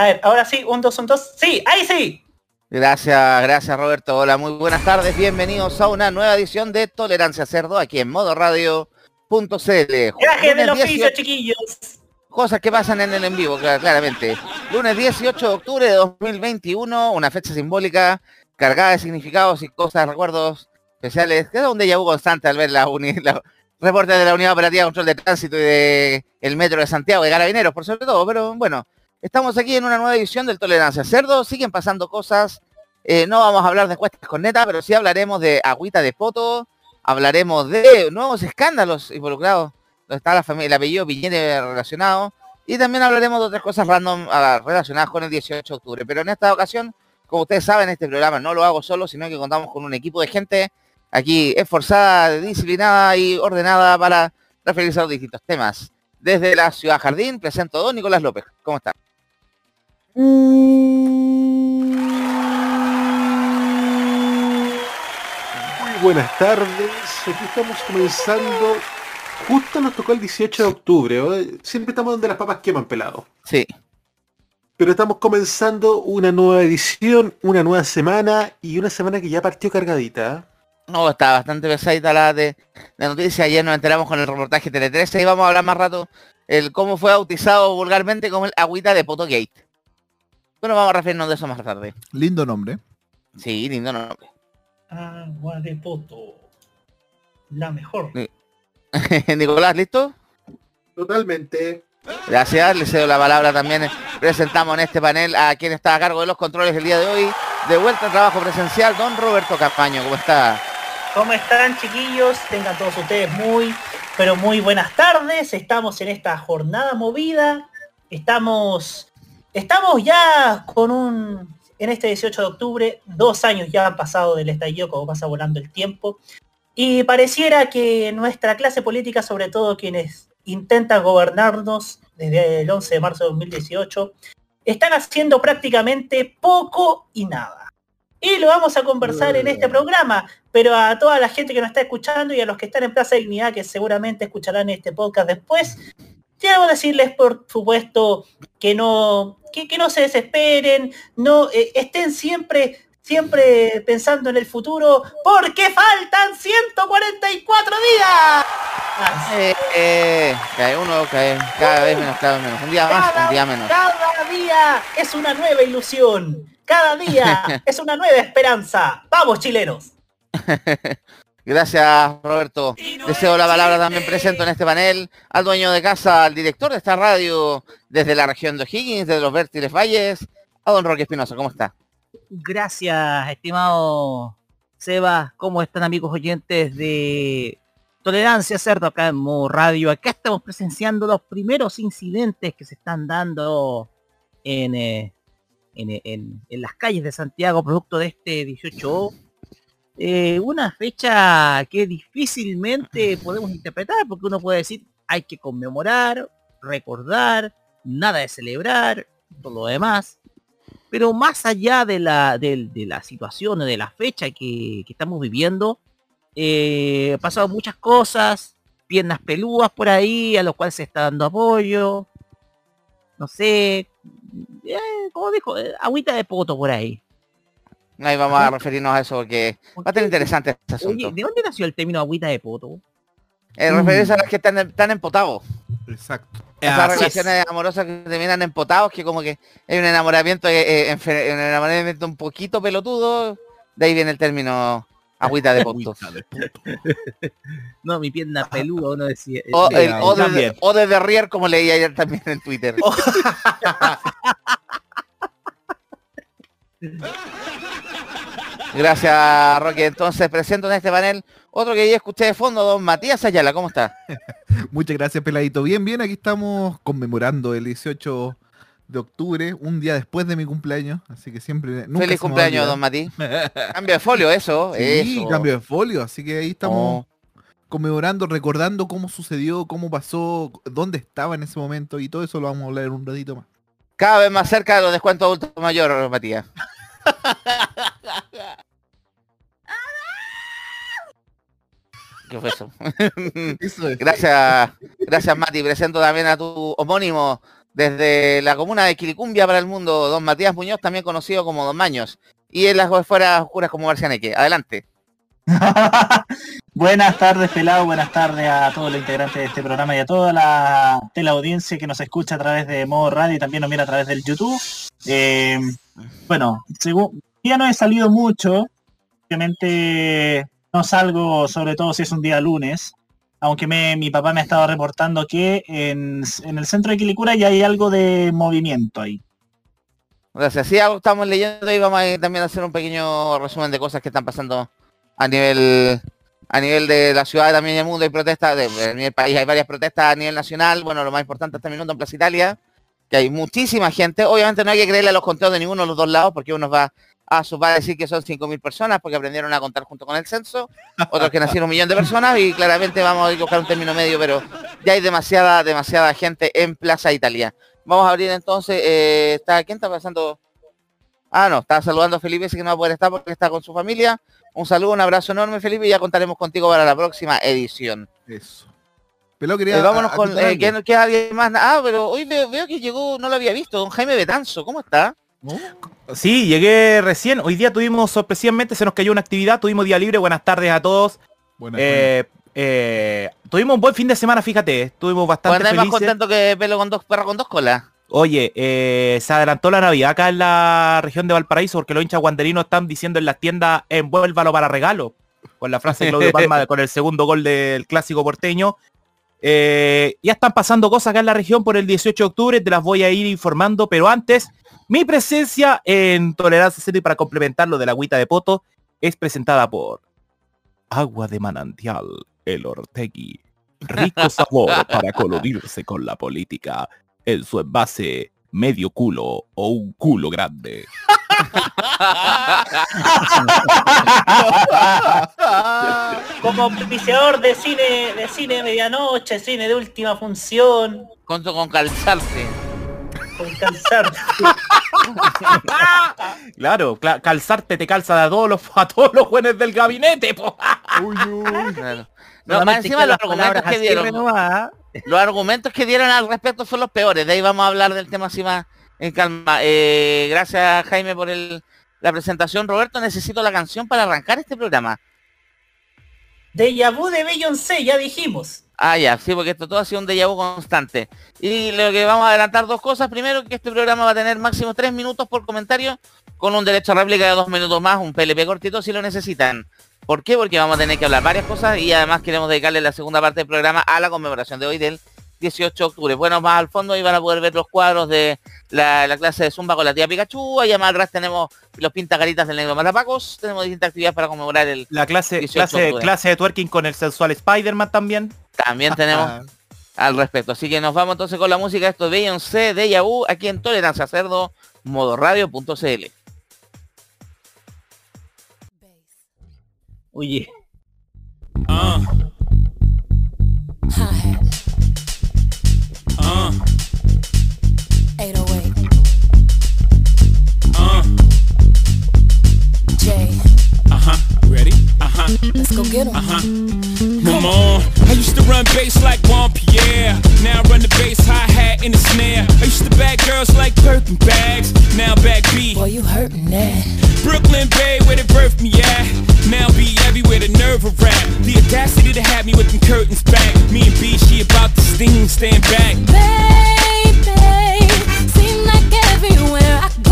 A ver, ahora sí, un, dos, un, dos. Sí, ahí sí. Gracias, gracias Roberto. Hola, muy buenas tardes. Bienvenidos a una nueva edición de Tolerancia Cerdo aquí en modo radio.cl. Gracias del oficio, chiquillos. Cosas que pasan en el en vivo, claramente. Lunes 18 de octubre de 2021, una fecha simbólica cargada de significados y cosas, recuerdos especiales. Que es un déjà vu constante al ver la, la reportes de la Unidad Operativa de Control de Tránsito y de el Metro de Santiago, de Carabineros, por sobre todo. Pero bueno, Estamos aquí en una nueva edición del Tolerancia Cerdo. Siguen pasando cosas. Eh, no vamos a hablar de encuestas con neta, pero sí hablaremos de agüita de poto. Hablaremos de nuevos escándalos involucrados. Donde está la familia, el apellido Piñete relacionado. Y también hablaremos de otras cosas random ah, relacionadas con el 18 de octubre. Pero en esta ocasión, como ustedes saben, este programa no lo hago solo, sino que contamos con un equipo de gente aquí esforzada, disciplinada y ordenada para referirse a los distintos temas. Desde la Ciudad Jardín presento a don Nicolás López. ¿Cómo está? Muy buenas tardes, aquí estamos comenzando, justo nos tocó el 18 de octubre, siempre estamos donde las papas queman pelado. Sí. Pero estamos comenzando una nueva edición, una nueva semana y una semana que ya partió cargadita. No, está bastante pesadita la de, de noticias. Ayer nos enteramos con el reportaje Tele 13 y vamos a hablar más rato el cómo fue bautizado vulgarmente como el agüita de Potogate. Bueno, vamos a referirnos de eso más tarde. Lindo nombre. Sí, lindo nombre. Agua de poto. La mejor. Nicolás, ¿listo? Totalmente. Gracias, le cedo la palabra también. Presentamos en este panel a quien está a cargo de los controles el día de hoy. De vuelta al trabajo presencial, don Roberto Campaño. ¿Cómo está? ¿Cómo están, chiquillos? Tengan todos ustedes muy, pero muy buenas tardes. Estamos en esta jornada movida. Estamos Estamos ya con un, en este 18 de octubre, dos años ya han pasado del estallido, como pasa volando el tiempo, y pareciera que nuestra clase política, sobre todo quienes intentan gobernarnos desde el 11 de marzo de 2018, están haciendo prácticamente poco y nada. Y lo vamos a conversar en este programa, pero a toda la gente que nos está escuchando y a los que están en Plaza Dignidad, que seguramente escucharán este podcast después, quiero decirles, por supuesto, que no, que, no se desesperen, no eh, estén siempre siempre pensando en el futuro, porque faltan 144 días. Eh, eh, cae uno, cae cada vez menos, cada vez menos. Un día más, un día menos. Cada día es una nueva ilusión. Cada día es una nueva esperanza. Vamos, chilenos. Gracias, Roberto. Deseo la palabra también presento en este panel al dueño de casa, al director de esta radio desde la región de O'Higgins, de los Vértiles Valles, a don Roque Espinosa. ¿Cómo está? Gracias, estimado Seba. ¿Cómo están amigos oyentes de Tolerancia Cerdo acá en Modo Radio? Acá estamos presenciando los primeros incidentes que se están dando en, eh, en, en las calles de Santiago, producto de este 18 eh, una fecha que difícilmente podemos interpretar, porque uno puede decir, hay que conmemorar, recordar, nada de celebrar, todo lo demás. Pero más allá de la, de, la situación, de la fecha que, estamos viviendo, eh, pasado muchas cosas, piernas peludas por ahí, a los cuales se está dando apoyo. No sé, eh, como dijo, eh, agüita de poto por ahí. Ahí vamos a referirnos a eso porque va a tener interesante este asunto. ¿de dónde nació el término agüita de poto? Eh, referirse a los que están, están empotados. Exacto. Esas relaciones amorosas que terminan empotados, que como que hay un enamoramiento, eh, eh, un enamoramiento un poquito pelotudo, de ahí viene el término agüita de poto. no, mi pierna peluda, uno decía. O, de, o de Derrier, como leí ayer también en Twitter. Gracias, Roque. Entonces presento en este panel otro que ya escuché de fondo, don Matías Ayala. ¿Cómo está? Muchas gracias, Peladito. Bien, bien, aquí estamos conmemorando el 18 de octubre, un día después de mi cumpleaños, así que siempre... Nunca Feliz cumpleaños, don Mati. cambio de folio, eso. Sí, cambio de folio, así que ahí estamos oh. conmemorando, recordando cómo sucedió, cómo pasó, dónde estaba en ese momento y todo eso lo vamos a hablar en un ratito más. Cada vez más cerca de los descuentos adultos mayor, Matías. ¿Qué fue eso? gracias, gracias Mati. Presento también a tu homónimo desde la comuna de Quilicumbia para el mundo, don Matías Muñoz, también conocido como Don Maños, y en las fueras oscuras como Marcianeque. Adelante. buenas tardes, pelado, buenas tardes a todos los integrantes de este programa y a toda la teleaudiencia que nos escucha a través de modo radio y también nos mira a través del YouTube. Eh, bueno, según, ya no he salido mucho, obviamente no salgo, sobre todo si es un día lunes, aunque mi papá me ha estado reportando que en, el centro de Quilicura ya hay algo de movimiento ahí. Gracias. Sí, estamos leyendo y vamos a también hacer un pequeño resumen de cosas que están pasando a nivel a nivel de la ciudad también del mundo hay protestas, en el país hay varias protestas a nivel nacional, bueno, lo más importante este minuto en Plaza Italia, que hay muchísima gente, obviamente no hay que creerle a los conteos de ninguno de los dos lados, porque uno va a su va a decir que son 5.000 personas porque aprendieron a contar junto con el censo, otros que nacieron un millón de personas y claramente vamos a buscar un término medio, pero ya hay demasiada, demasiada gente en Plaza Italia. Vamos a abrir entonces, eh, está, ¿quién está pasando? Ah, no, está saludando a Felipe, ese que no va a poder estar porque está con su familia. Un saludo, un abrazo enorme, Felipe, y ya contaremos contigo para la próxima edición. Eso. Pero quería eh, vámonos con, eh, ¿qué, alguien más? Ah, pero hoy veo, veo, que llegó, no lo había visto, don Jaime Betanzo, ¿cómo está? Sí, llegué recién. Hoy día tuvimos sorpresivamente, se nos cayó una actividad, tuvimos día libre. Buenas tardes a todos. Eh, eh, tuvimos un buen fin de semana, fíjate. Estuvimos bastante felices. más contento que pelo con dos perros con dos colas. Oye, eh, se adelantó la Navidad acá en la región de Valparaíso porque los hinchas guanderinos están diciendo en las tiendas envuélvalo para regalo. Con la frase de Claudio Palma con el segundo gol del clásico porteño. ya están pasando cosas acá en la región por el 18 de octubre, te las voy a ir informando, pero antes mi presencia en Tolerancia Cero para complementar lo de la agüita de poto es presentada por Agua de Manantial, el Ortegui. Rico sabor para coludirse con la política en su envase medio culo o un culo grande. Como auspiciador de cine, de cine medianoche, cine de última función. Con, con calzarse calzarte. claro, calzarte te calza a todos los, a todos los jueces del gabinete. No, más encima los argumentos que dieron. Los argumentos que dieron al respecto son los peores. De ahí vamos a hablar del tema así más en calma. Eh, gracias Jaime por el, la presentación. Roberto, necesito la canción para arrancar este programa. De Yabu de Beyoncé, ya dijimos. Ah, ya, sí, porque esto todo ha sido un déjà vu constante. Y lo que vamos a adelantar dos cosas. Primero, que este programa va a tener máximo tres minutos por comentario, con un derecho a réplica de dos minutos más, un PLP cortito si lo necesitan. ¿Por qué? Porque vamos a tener que hablar varias cosas y además queremos dedicarle la segunda parte del programa a la conmemoración de hoy del 18 de octubre. Bueno, más al fondo y van a poder ver los cuadros de la, clase de Zumba con la tía Pikachu. Allá más atrás tenemos los pintacaritas del negro Matapacos. Tenemos distintas actividades para conmemorar el La clase, clase, clase de twerking con el sensual Spider-Man también. También tenemos al respecto. Así que nos vamos entonces con la música. Esto de Beyoncé, de Yahoo, aquí en Tolerancia Cerdo, modoradio.cl. Oye. Uh. Uh. 808. Uh-huh. Let's go get get 'em. Uh-huh. Mama, I used to run bass like Juan Pierre. Now I run the bass hi-hat in the snare. I used to bag girls like Birkin bags. Now back B. Boy, you hurting that. Brooklyn Bay, where they birthed me at. Now be everywhere, the nerve of rap. The audacity to have me with them curtains back. Me and B, she about to sting, stand back. Babe. try to catch myself, but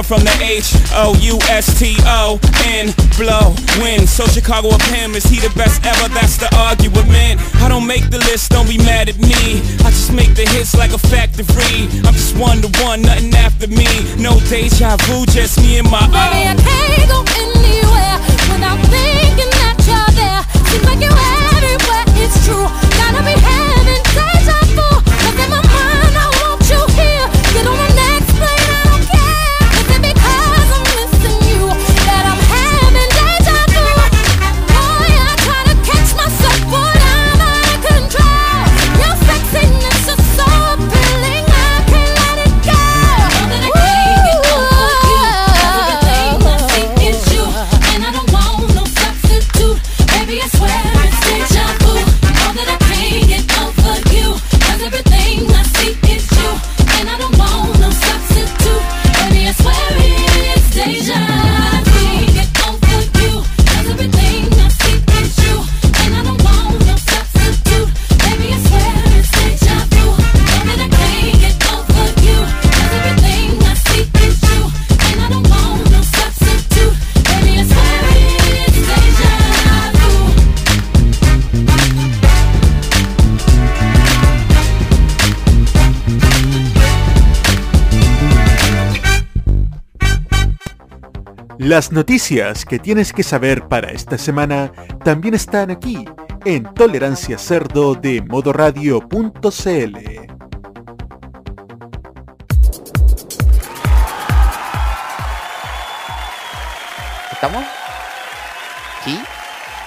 I'm from the H O U S T O N blow win. So Chicago a him is Las noticias que tienes que saber para esta semana también están aquí en Tolerancia Cerdo de modoradio.cl. ¿Estamos? ¿Sí?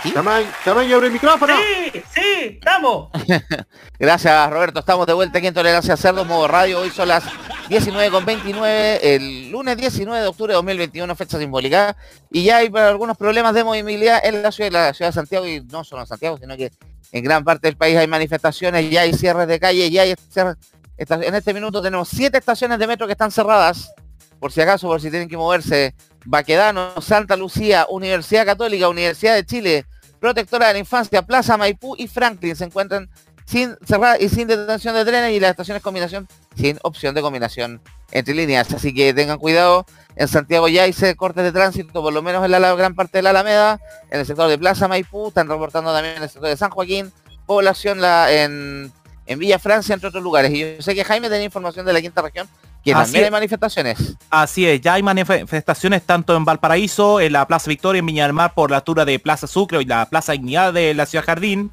¿Sí? Tamaño, tamaño, abre el micrófono. Sí, sí, estamos. Gracias Roberto, estamos de vuelta aquí en Tolerancia Cerdo, modo radio. Hoy son las 19.29, el lunes 19 de octubre de 2021, fecha simbólica. Y ya hay algunos problemas de movilidad en la ciudad, la ciudad de Santiago, y no solo en Santiago, sino que en gran parte del país hay manifestaciones, ya hay cierres de calle, ya hay cierres- En este minuto tenemos siete estaciones de metro que están cerradas, por si acaso, por si tienen que moverse. Baquedano, Santa Lucía, Universidad Católica, Universidad de Chile, Protectora de la Infancia, Plaza Maipú y Franklin se encuentran sin cerrar y sin detención de trenes y las estaciones combinación sin opción de combinación entre líneas. Así que tengan cuidado. En Santiago ya hay cortes de tránsito, por lo menos en la- gran parte de la Alameda, en el sector de Plaza Maipú, están reportando también en el sector de San Joaquín, población la, en, en Villa Francia, entre otros lugares. Y yo sé que Jaime tenía información de la quinta región, que Así también es. hay manifestaciones. Así es, ya hay manifestaciones tanto en Valparaíso, en la Plaza Victoria, en Viña del Mar, por la altura de Plaza Sucre y la Plaza Dignidad de la Ciudad Jardín,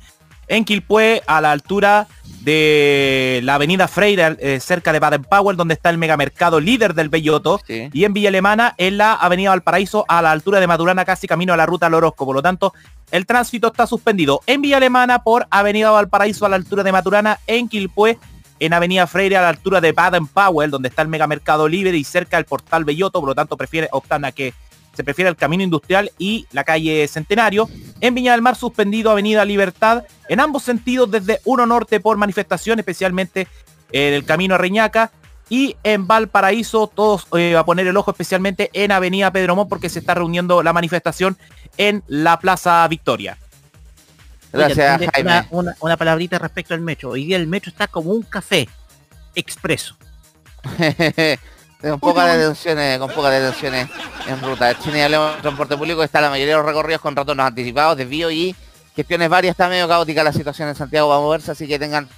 en Quilpué, a la altura de la Avenida Freire, eh, cerca de Baden-Powell, donde está el megamercado líder del Belloto, Sí. y en Villa Alemana, en la Avenida Valparaíso, a la altura de Maturana, casi camino a la ruta al Orozco. Por lo tanto, el tránsito está suspendido en Villa Alemana por Avenida Valparaíso a la altura de Maturana, en Quilpué, en Avenida Freire a la altura de Baden-Powell, donde está el megamercado libre y cerca del portal Belloto, por lo tanto prefiere, optan a que se prefiere el camino industrial y la calle Centenario. En Viña del Mar suspendido Avenida Libertad en ambos sentidos desde 1 Norte por manifestación, especialmente en el camino a Reñaca. Y en Valparaíso todos eh, a poner el ojo especialmente en Avenida Pedro Montt porque se está reuniendo la manifestación en la Plaza Victoria. Gracias, Oye, Jaime. Una, una, una palabrita respecto al metro. Hoy día el metro está como un café expreso. con pocas detenciones, con pocas detenciones en ruta. Chile y hablemos de transporte público, está la mayoría de los recorridos con retornos anticipados, desvío y gestiones varias. Está medio caótica la situación en Santiago va a moverse, así que tengan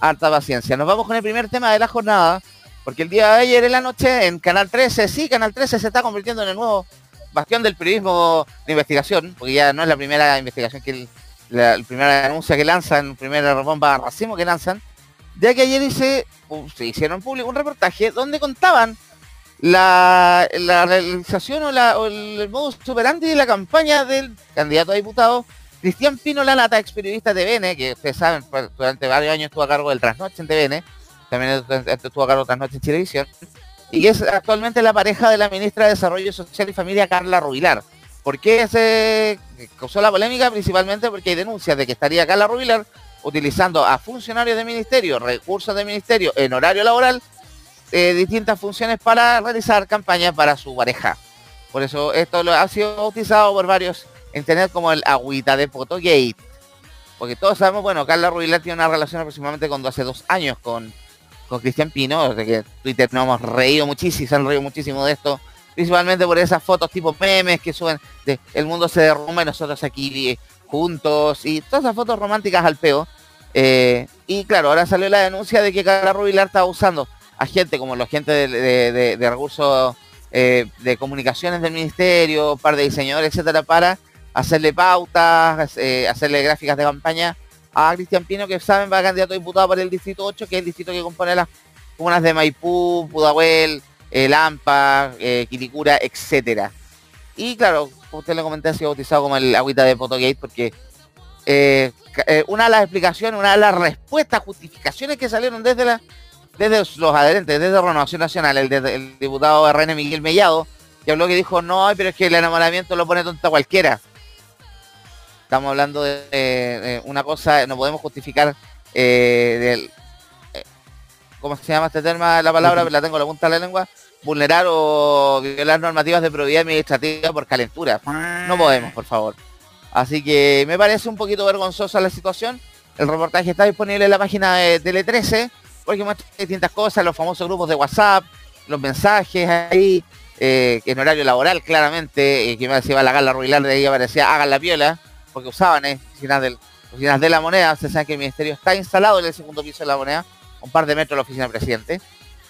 harta paciencia. Nos vamos con el primer tema de la jornada, porque el día de ayer en la noche en Canal 13, sí, Canal 13 se está convirtiendo en el nuevo bastión del periodismo de investigación, porque ya no es la primera investigación que el, la, la primera denuncia que lanzan, primera bomba racimo que lanzan, ya que ayer hice, uh, se hicieron público un reportaje donde contaban la, realización o, la, o el modus operandi de la campaña del candidato a diputado Cristian Pino Lanata, ex periodista de TVN, que ustedes saben, pues, durante varios años estuvo a cargo del Trasnoche en TVN, también estuvo a cargo de Trasnoche en Televisión, y es actualmente la pareja de la ministra de Desarrollo Social y Familia, Carla Rubilar. ¿Por qué se causó la polémica? Principalmente porque hay denuncias de que estaría Carla Rubilar utilizando a funcionarios de ministerio, recursos de ministerio en horario laboral eh, distintas funciones para realizar campañas para su pareja. Por eso esto lo ha sido bautizado por varios en internet como el agüita de Photogate. Porque todos sabemos, bueno, Carla Rubilar tiene una relación aproximadamente con hace dos años con, con Cristian Pino, de que Twitter nos hemos reído muchísimo, se han reído muchísimo de esto, principalmente por esas fotos tipo memes que suben de el mundo se derrumba y nosotros aquí eh, juntos y todas esas fotos románticas al peo. Eh, y claro, ahora salió la denuncia de que Carla Rubilar estaba usando a gente como los gente de, recursos eh, de comunicaciones del ministerio, par de diseñadores, etcétera, para hacerle pautas, eh, hacerle gráficas de campaña a Cristian Pino, que saben va candidato a diputado por el distrito 8, que es el distrito que compone las comunas de Maipú, Pudahuel, eh, Lampa, eh, Quilicura, etcétera. Y claro, usted le comenté, ha sido bautizado como el agüita de Photogate porque una de las explicaciones, una de las respuestas, justificaciones que salieron desde la desde los adherentes, desde Renovación Nacional, el, desde el diputado RN Miguel Mellado, que habló que dijo, no, pero es que el enamoramiento lo pone tonta cualquiera. Estamos hablando de, de- de una cosa, no podemos justificar eh, del, eh, ¿cómo se llama este tema? La palabra, la tengo en la punta de la lengua, vulnerar o violar normativas de probidad administrativa por calentura. No podemos, por favor. Así que me parece un poquito vergonzosa la situación. El reportaje está disponible en la página de Tele 13 porque muestra distintas cosas, los famosos grupos de WhatsApp, los mensajes ahí, eh, en horario laboral claramente, que me decía la gala rubilar de ahí aparecía hagan la piola, porque usaban eh, oficinas, oficinas de la moneda, ustedes saben que el ministerio está instalado en el segundo piso de la moneda, un par de metros de la oficina presidente.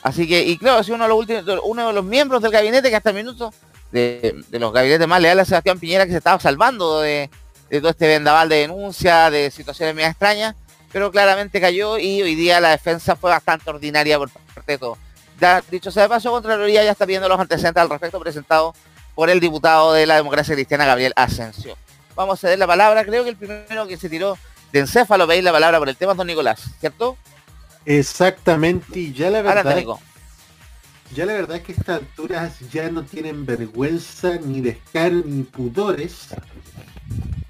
Así que, y claro, si uno de los últimos, uno de los miembros del gabinete que hasta el minuto, de, los gabinetes más leales a Sebastián Piñera, que se estaba salvando de, todo este vendaval de denuncia, de situaciones medio extrañas, pero claramente cayó y hoy día la defensa fue bastante ordinaria por parte de todos. Ya, dicho sea de paso, Contraloría ya está viendo los antecedentes al respecto presentados por el diputado de la democracia cristiana, Gabriel Asensio. Vamos a ceder la palabra, creo que el primero que se tiró de encéfalo, veis la palabra por el tema es don Nicolás, ¿cierto? Exactamente, y ya la verdad, ya la verdad es que a estas alturas ya no tienen vergüenza, ni descaro, ni pudores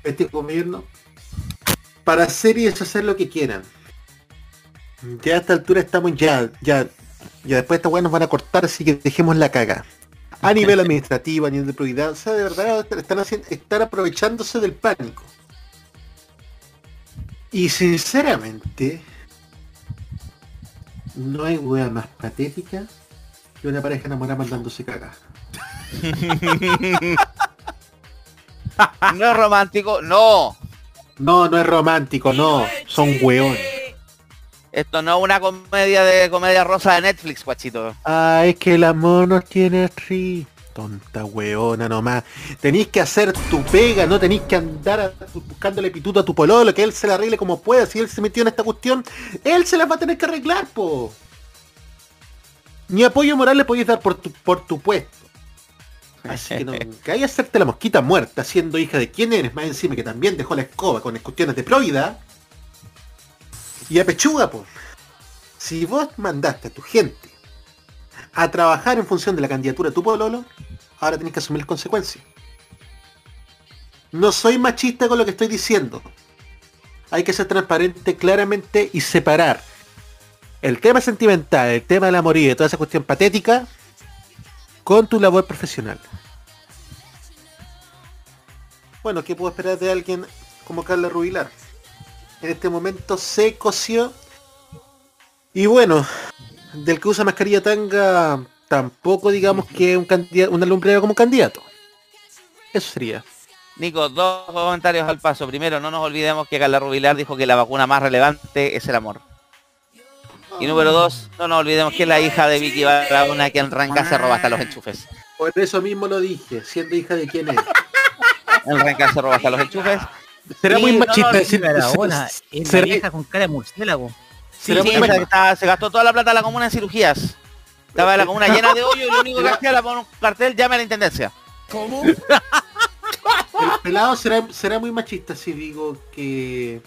este gobierno para hacer y deshacer lo que quieran. Ya a esta altura estamos ya, ya, ya después de esta weá nos van a cortar, así que dejemos la caga. A nivel administrativo, a nivel de probidad, o sea, de verdad están haciendo, están aprovechándose del pánico. Y sinceramente, no hay wea más patética que una pareja enamorada mandándose cagar. No es romántico, no. No, no es romántico, no. Son weones. Esto no es una comedia de comedia rosa de Netflix, guachito. Ah, es que el amor no tiene ri. Tonta weona nomás. Tenéis que hacer tu pega, no tenéis que andar a- buscándole pituto a tu pololo, que él se la arregle como pueda. Si él se metió en esta cuestión, él se la va a tener que arreglar, po. Ni apoyo moral le podéis dar por tu, por tu puesto. Así que no, que hay hacerte la mosquita muerta siendo hija de quién eres, más encima que también dejó la escoba con cuestiones de proida. Y a pechuga, po. Si vos mandaste a tu gente a trabajar en función de la candidatura de tu pololo, ahora tenés que asumir las consecuencias. No soy machista con lo que estoy diciendo. Hay que ser transparente claramente y separar el tema sentimental, el tema del amor y toda esa cuestión patética con tu labor profesional. Bueno, ¿qué puedo esperar de alguien como Carla Rubilar? En este momento se coció. Y bueno, del que usa mascarilla tanga, tampoco digamos que un candidato, una lumbrera como candidato. Eso sería. Nico, dos comentarios al paso. Primero, no nos olvidemos que Carla Rubilar dijo que la vacuna más relevante es el amor. Y número dos, no nos olvidemos que es la hija de Vicky Barahona que en Ranca se roba hasta los enchufes. Por eso mismo lo dije, siendo hija de quién es. En Ranca se roba hasta los enchufes. Será muy machista decir Barahona, es la será- vieja con cara de murciélago. Sí, sí, se, machista. está- se gastó toda la plata de la comuna en cirugías. Estaba la comuna llena de hoyo y lo único que hacía era poner un cartel, llame a la intendencia. El pelado será, será muy machista si digo que.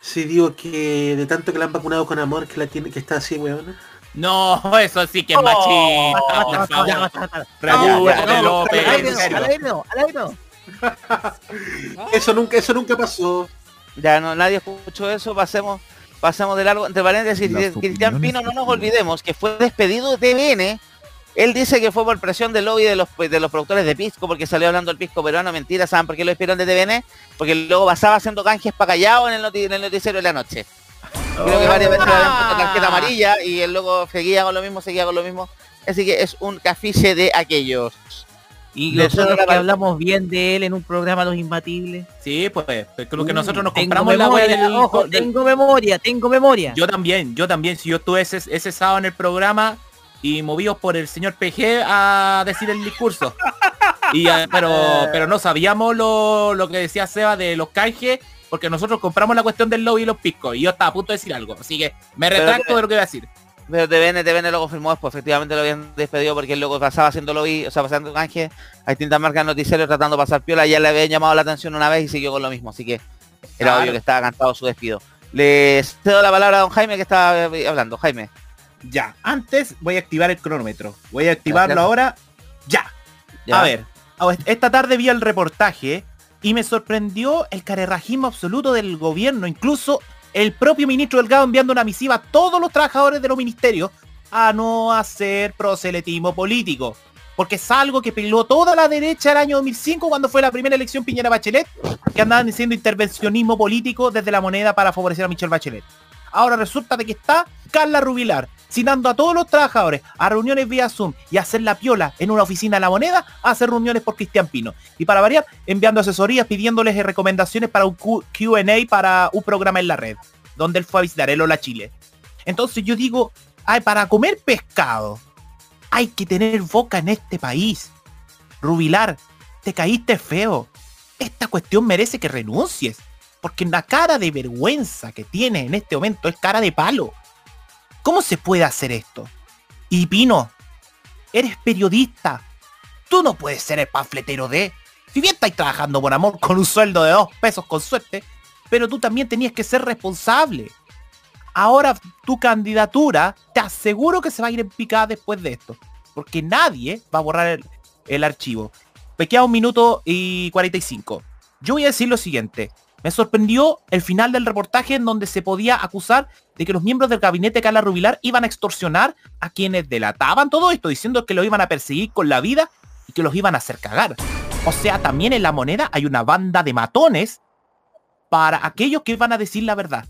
Si digo que de tanto que la han vacunado con amor que la tiene que está así, weona. No, eso sí que es Oh, machista, no. Eso nunca, eso nunca pasó. Ya no, nadie escuchó eso, pasemos. pasamos de largo. Entre paréntesis, Cristian Pino, no nos que- olvidemos que fue despedido de TVN. Él dice que fue por presión del lobby de los, de los productores de Pisco, porque salió hablando del Pisco peruano. Mentira, ¿saben por qué lo despidieron de TVN? Porque luego pasaba haciendo canjes para callado en el, en el noticiero de la noche. Creo que varias veces le habían puesto tarjeta amarilla y él luego seguía con lo mismo, seguía con lo mismo. Así que es un cafiche de aquellos. Y nosotros la que hablamos bien de él en un programa Los Imbatibles. Sí, pues, pero creo que Uh, nosotros nos tengo compramos la memoria, del- ojo, del- tengo memoria, tengo memoria. Yo también, yo también. Si yo estuve ese, ese sábado en el programa y movidos por el señor PG a decir el discurso. Y, ah, pero, pero no sabíamos lo, lo que decía Seba de los canjes, porque nosotros compramos la cuestión del lobby y los piscos. Y yo estaba a punto de decir algo. Así que me retracto de lo que iba a decir. Pero TVN, TVN lo confirmó después, efectivamente lo habían despedido porque él luego pasaba haciendo lobby, o sea, pasando canje a distintas marcas noticieros tratando de pasar piola, ya le habían llamado la atención una vez y siguió con lo mismo, así que era Claro. obvio que estaba cantado su despido. Les cedo la palabra a don Jaime que estaba eh, hablando. Jaime. Ya, antes voy a activar el cronómetro. Voy a activarlo Gracias. ahora. Ya. ya. A ver, esta tarde vi el reportaje y me sorprendió el carerrajismo absoluto del gobierno, incluso el propio ministro Delgado enviando una misiva a todos los trabajadores de los ministerios a no hacer proselitismo político. Porque es algo que peló toda la derecha el año 2005 cuando fue la primera elección Piñera Bachelet, que andaban diciendo intervencionismo político desde la moneda para favorecer a Michelle Bachelet. Ahora resulta de que está Carla Rubilar, citando a todos los trabajadores a reuniones vía Zoom y hacer la piola en una oficina de la moneda, a hacer reuniones por Cristian Pino. Y para variar, enviando asesorías, pidiéndoles recomendaciones para un Q&A para un programa en la red, donde él fue a visitar el Hola Chile. Entonces yo digo, ay, para comer pescado, hay que tener boca en este país. Rubilar, te caíste feo. Esta cuestión merece que renuncies. Porque la cara de vergüenza que tienes en este momento es cara de palo. ¿Cómo se puede hacer esto? Y Pino, eres periodista. Tú no puedes ser el panfletero de... Si bien estáis trabajando por amor con un sueldo de dos pesos con suerte, pero tú también tenías que ser responsable. Ahora tu candidatura, te aseguro que se va a ir en picada después de esto. Porque nadie va a borrar el, el archivo. Me queda un minuto y 45. Yo voy a decir lo siguiente. Me sorprendió el final del reportaje en donde se podía acusar de que los miembros del gabinete de Carla Rubilar iban a extorsionar a quienes delataban todo esto, diciendo que lo iban a perseguir con la vida y que los iban a hacer cagar. O sea, también en la moneda hay una banda de matones para aquellos que van a decir la verdad.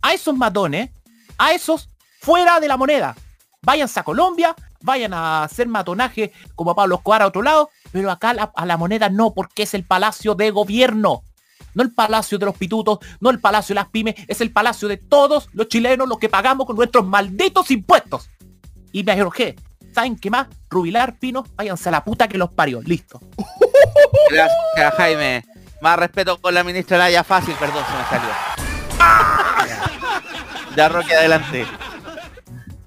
A esos matones, a esos fuera de la moneda. Váyanse a Colombia, vayan a hacer matonaje como a Pablo Escobar a otro lado, pero acá a a la moneda no, porque es el palacio de gobierno. No el palacio de los pitutos, no el palacio de las pymes, es el palacio de todos los chilenos, los que pagamos con nuestros malditos impuestos. Y me arrojé. ¿Saben qué más? Rubilar, Pino, váyanse a la puta que los parió. Listo. Gracias, Jaime. Más respeto con la ministra Naya Fácil, perdón, se me salió. Ya, Roque, adelante.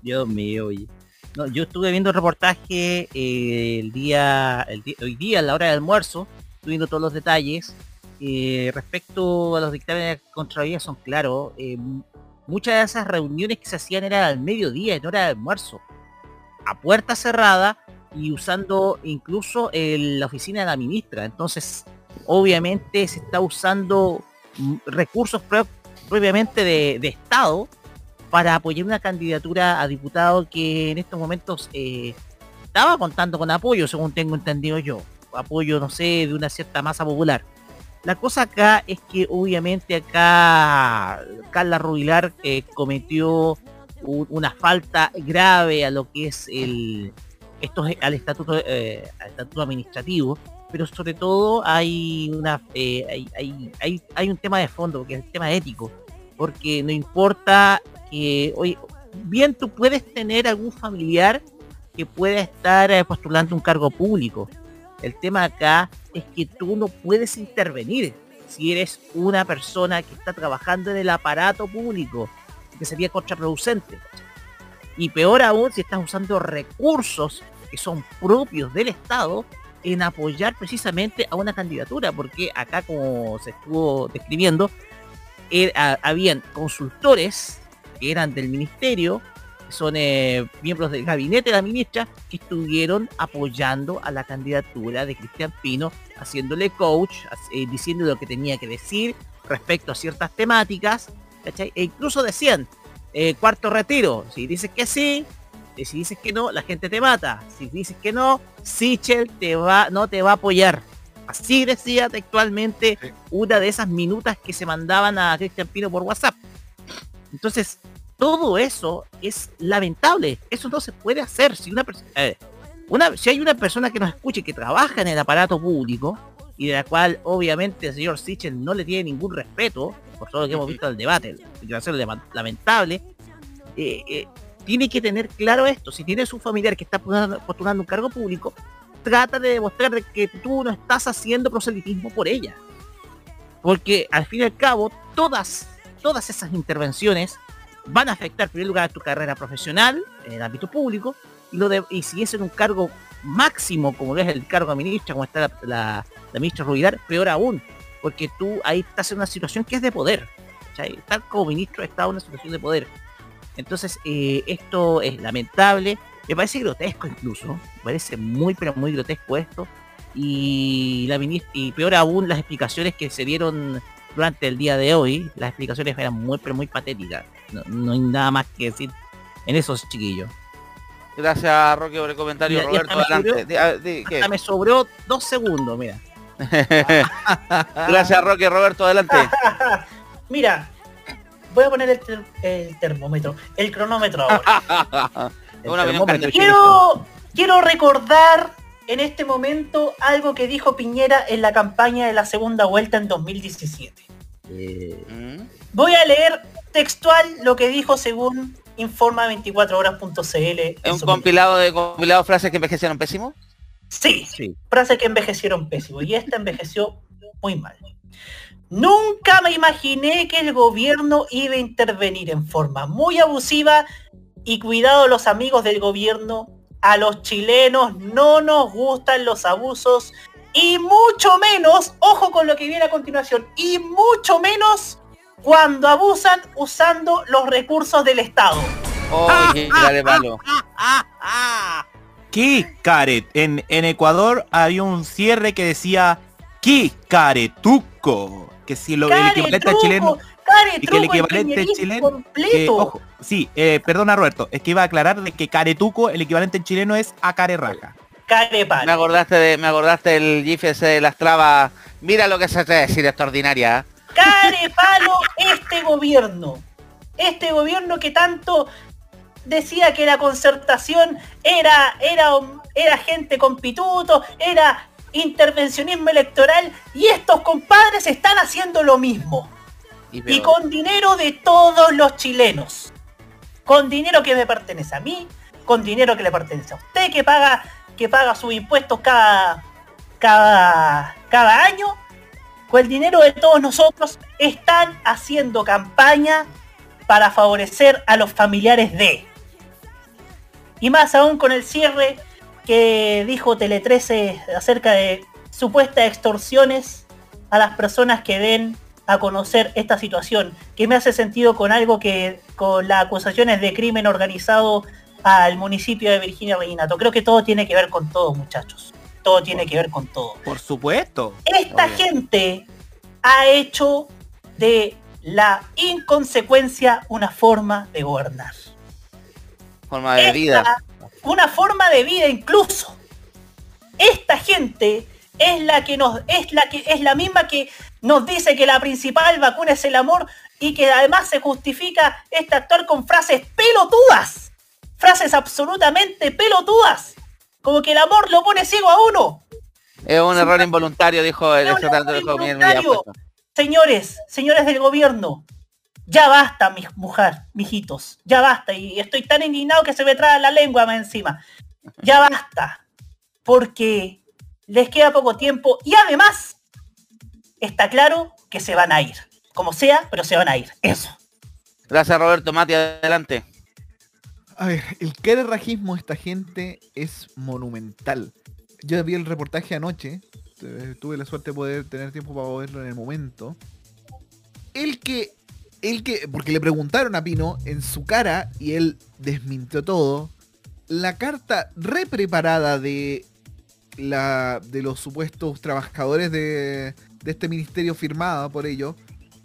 Dios mío, oye. No, yo estuve viendo el reportaje eh, el día, el di- hoy día a la hora del almuerzo, estuve viendo todos los detalles. Eh, respecto a los dictámenes de Contraloría son claros. eh, muchas de esas reuniones que se hacían eran al mediodía, en hora de almuerzo. A puerta cerrada y usando incluso el- la oficina de la ministra. Entonces, obviamente se está usando mm, recursos pro- propiamente de, de Estado para apoyar una candidatura a diputado que en estos momentos eh, estaba contando con apoyo, según tengo entendido yo. Apoyo, no sé, de una cierta masa popular. La cosa acá es que obviamente acá Carla Rubilar eh, cometió un- una falta grave a lo que es el esto es al estatuto eh, administrativo pero sobre todo hay una eh, hay, hay, hay, hay un tema de fondo que es el tema ético porque no importa que hoy bien tú puedes tener algún familiar que pueda estar postulando un cargo público. El tema acá es que tú no puedes intervenir si eres una persona que está trabajando en el aparato público que sería contraproducente y peor aún si estás usando recursos que son propios del Estado en apoyar precisamente a una candidatura, porque acá como se estuvo describiendo, era- habían consultores que eran del ministerio, son eh, miembros del gabinete de la ministra, que estuvieron apoyando a la candidatura de Cristian Pino, haciéndole coach, eh, diciendo lo que tenía que decir respecto a ciertas temáticas, ¿cachai? E incluso decían, eh, cuarto retiro, si dices que sí, y si dices que no, la gente te mata. Si dices que no, Sichel te va, no te va a apoyar. Así decía textualmente Sí. una de esas minutas que se mandaban a Cristian Pino por WhatsApp. Entonces, todo eso es lamentable. Eso no se puede hacer. Si una persona, una, si hay una persona que nos escuche que trabaja en el aparato público y de la cual obviamente el señor Sichel no le tiene ningún respeto por todo lo que hemos visto del debate, la situación lama- lamentable, eh, eh, tiene que tener claro esto. Si tienes un familiar que está postulando, un cargo público, trata de demostrar de que tú no estás haciendo proselitismo por ella. Porque al fin y al cabo, todas, todas esas intervenciones van a afectar en primer lugar tu carrera profesional en el ámbito público y, lo de, y si es en un cargo máximo como es el cargo de ministra, como está la, la, ministra Rubilar, peor aún, porque tú ahí estás en una situación que es de poder. ¿cachai? Estar como ministro está en una situación de poder. Entonces, eh, esto es lamentable, me parece grotesco incluso, me parece muy pero muy grotesco esto. Y la ministra, y peor aún las explicaciones que se dieron durante el día de hoy, las explicaciones eran muy pero muy patéticas. No, no hay nada más que decir en esos chiquillos. Gracias, Roque, por el comentario. Mira, Roberto. Hasta me sobró dos segundos, mira. Gracias, Roque. Roberto, adelante. Mira, voy a poner el, ter- el termómetro, el cronómetro ahora. Termómetro, quiero, quiero recordar en este momento algo que dijo Piñera en la campaña de la segunda vuelta en 2017. Eh, Mm. Voy a leer textual lo que dijo según informa24horas.cl. en ¿Es un compilado de compilado frases que envejecieron pésimo? Sí, sí. frase que envejecieron pésimo y esta envejeció muy mal. Nunca me imaginé que el gobierno iba a intervenir en forma muy abusiva y cuidado los amigos del gobierno, a los chilenos no nos gustan los abusos y mucho menos, ojo con lo que viene a continuación, y mucho menos cuando abusan usando los recursos del Estado. Oye, dale palo. ¡Ah, ah! ¿Qué caret? En, en Ecuador había un cierre que decía ¿Qué caretuco? Que si lo, el equivalente chileno... y que el equivalente chileno, completo. eh, ojo, sí, eh, perdona Roberto, es que iba a aclarar de que caretuco, el equivalente en chileno es a carerraja. Carepalo. Me acordaste de, me acordaste del GIF ese de las trabas. Mira lo que se te decir extraordinaria. care palo este gobierno. Este gobierno que tanto decía que la concertación era, era, era gente con pituto, era intervencionismo electoral y estos compadres están haciendo lo mismo. Y, con dinero de todos los chilenos. Con dinero que me pertenece a mí, con dinero que le pertenece a usted, que paga, que paga sus impuestos cada, cada, cada año. Con el dinero de todos nosotros están haciendo campaña para favorecer a los familiares de. Y más aún con el cierre que dijo Tele 13 acerca de supuestas extorsiones a las personas que den a conocer esta situación, que me hace sentido con algo que, con las acusaciones de crimen organizado al municipio de Virginia Reginato. Creo que todo tiene que ver con todo, muchachos. Todo tiene que ver con todo. Por supuesto. Esta Obvio. gente ha hecho de la inconsecuencia una forma de gobernar. Forma de Esta- vida. Una forma de vida incluso. Esta gente es la que nos es la que es la misma que nos dice que la principal vacuna es el amor y que además se justifica este actor con frases pelotudas. Frases absolutamente pelotudas. Como que el amor lo pone ciego a uno. Es un error involuntario, dijo el Miguel involuntario. Señores, señores del gobierno, ya basta, mi mujer, mijitos, ya basta. Y estoy tan indignado que se me trae la lengua encima. Ya basta. Porque les queda poco tiempo y además está claro que se van a ir. Como sea, pero se van a ir. Eso. Gracias Roberto Mati, adelante. A ver, el carerrajismo de esta gente es monumental. Yo vi el reportaje anoche, tuve la suerte de poder tener tiempo para verlo en el momento. El que, el que, porque le preguntaron a Pino en su cara y él desmintió todo. La carta repreparada de la de los supuestos trabajadores de, de este ministerio firmada por ellos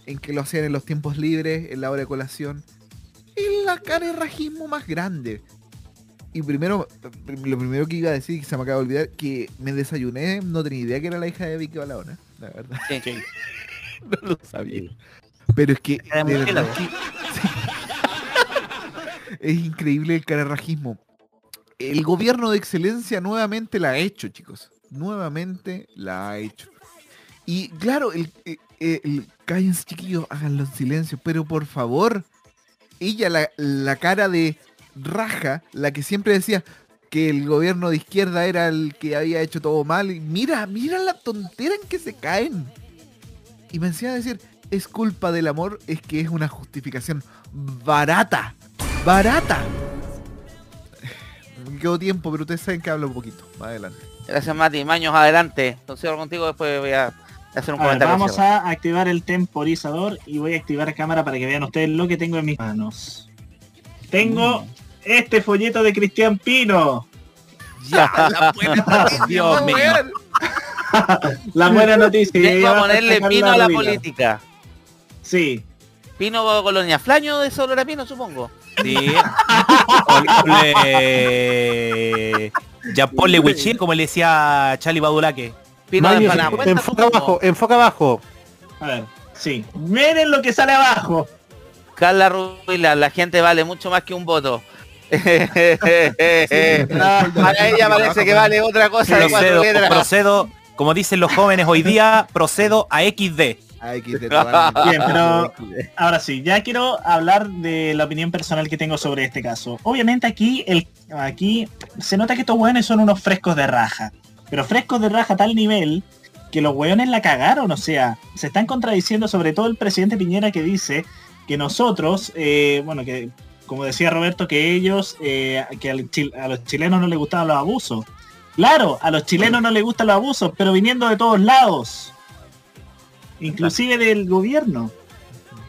en que lo hacían en los tiempos libres, en la hora de colación. Es la carerrajismo más grande. Y primero, lo primero que iba a decir, que se me acaba de olvidar, que me desayuné, no tenía idea que era la hija de Vicky Balaona, la verdad. Sí. no lo sabía. Pero es que, de verdad helado. que- es increíble el carerrajismo. El gobierno de excelencia nuevamente la ha hecho, chicos. Nuevamente la ha hecho. Y claro, el, el- el- cállense chiquillos, háganlo en silencio, pero por favor, ella, la, la cara de raja, la que siempre decía que el gobierno de izquierda era el que había hecho todo mal, y mira, mira la tontera en que se caen. Y me encima decir, es culpa del amor, es que es una justificación barata, barata. Quedó tiempo, pero ustedes saben que hablo un poquito. Más adelante. Gracias Mati, Maños adelante. Entonces cierro contigo, después voy a hacer un A ver, comentario. vamos a activar el temporizador y voy a activar cámara para que vean ustedes lo que tengo en mis manos. Tengo este folleto de Cristian Pino. Ya, la buena noticia, Dios mío. La buena noticia. Vengo ya a ponerle sacar pino a la ruina. política. Sí. Pino Colonia Flaño de olor a pino, supongo. Sí. Ponle... Ya ponle Wichir, como le decía Charlie Badulaque. Cuenta enfoca como abajo, enfoca abajo. A ver. Sí. Miren lo que sale abajo. Carla Ruila, la gente vale mucho más que un voto. Para ella parece que vale otra cosa de cuatro Procedo, letras. procedo, como dicen los jóvenes hoy día, procedo a XD. Ay. Bien, pero ahora sí, ya quiero hablar de la opinión personal que tengo sobre este caso. Obviamente aquí, el, aquí se nota que estos hueones son unos frescos de raja. Pero frescos de raja a tal nivel que los hueones la cagaron. O sea, se están contradiciendo sobre todo el presidente Piñera que dice que nosotros, eh, bueno, que como decía Roberto, que ellos, eh, que a los chilenos no les gustaban los abusos. Claro, a los chilenos no les gustan los abusos, pero viniendo de todos lados. Inclusive del gobierno.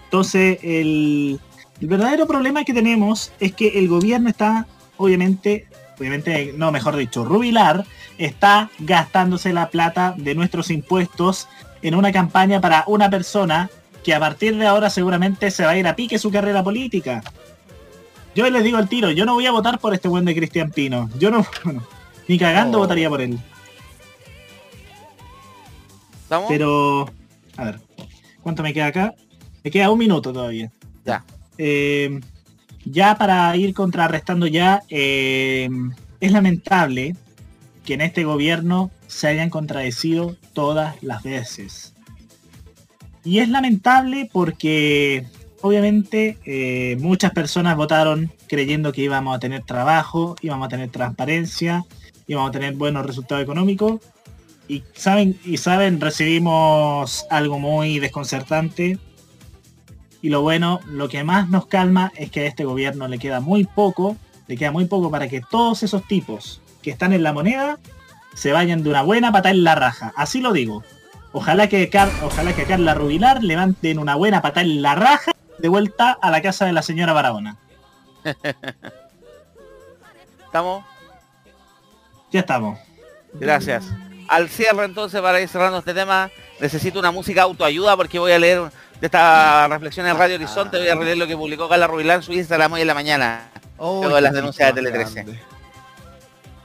Entonces, el, el verdadero problema que tenemos es que el gobierno está, obviamente, obviamente, no, mejor dicho, Rubilar está gastándose la plata de nuestros impuestos en una campaña para una persona que a partir de ahora seguramente se va a ir a pique su carrera política. Yo les digo al tiro, yo no voy a votar por este buen de Cristian Pino. Yo no, bueno, ni cagando Oh. votaría por él. ¿Estamos? Pero, a ver, ¿cuánto me queda acá? Me queda un minuto todavía. Ya. Eh, ya para ir contrarrestando ya, eh, es lamentable que en este gobierno se hayan contradecido todas las veces. Y es lamentable porque obviamente eh, muchas personas votaron creyendo que íbamos a tener trabajo, íbamos a tener transparencia, íbamos a tener buenos resultados económicos y saben y saben recibimos algo muy desconcertante. Y lo bueno lo que más nos calma es que a este gobierno le queda muy poco le queda muy poco para que todos esos tipos que están en la moneda se vayan de una buena pata en la raja. Así lo digo. Ojalá que Car- ojalá que Carla Rubilar levanten una buena pata en la raja de vuelta a la casa de la señora Barahona. ¿Estamos? ya estamos. Gracias. Al cierre entonces, para ir cerrando este tema, necesito una música autoayuda porque voy a leer de esta reflexión en Radio Horizonte, voy a releer lo que publicó Carla Rubilán en su Instagram hoy en la mañana. Oh, Luego de las denuncias de Tele 13. grande.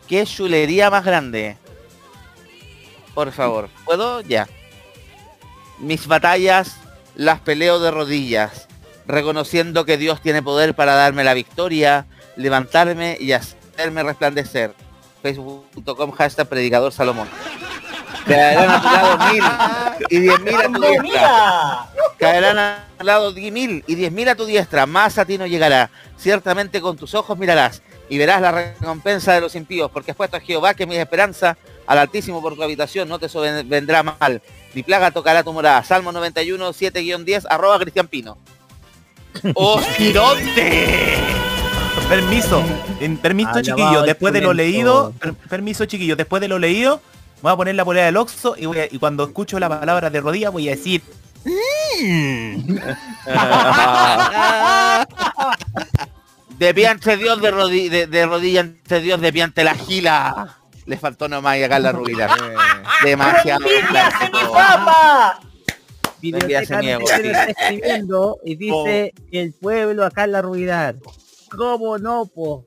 ¿Qué chulería más grande? Por favor, ¿puedo? Ya. Mis batallas las peleo de rodillas, reconociendo que Dios tiene poder para darme la victoria, levantarme y hacerme resplandecer. Facebook.com hashtag predicador Salomón. Caerán a tu lado mil y diez mil a tu diestra. Caerán a tu lado diez mil y diez mil a tu diestra, más a ti no llegará. Ciertamente con tus ojos mirarás y verás la recompensa de los impíos, porque has puesto a Jehová que mi esperanza al Altísimo por tu habitación, no te vendrá mal. Ni plaga tocará tu morada. Salmo 91, 7-10, arroba Cristian Pino. ¡Oh, gironte! Permiso, en- permiso Alabado chiquillo, después de lo leído, per- permiso chiquillo, después de lo leído, voy a poner la polera del Oxxo y, voy a- y cuando escucho la palabra de rodilla voy a decir, De pie ante Dios, de, rodi- de, de rodilla ante Dios, de pie ante la gila. Le faltó nomás y acá la rubila. Eh, Demasiado. Está escribiendo y dice el pueblo acá en la ruidad. ¿Cómo no, po?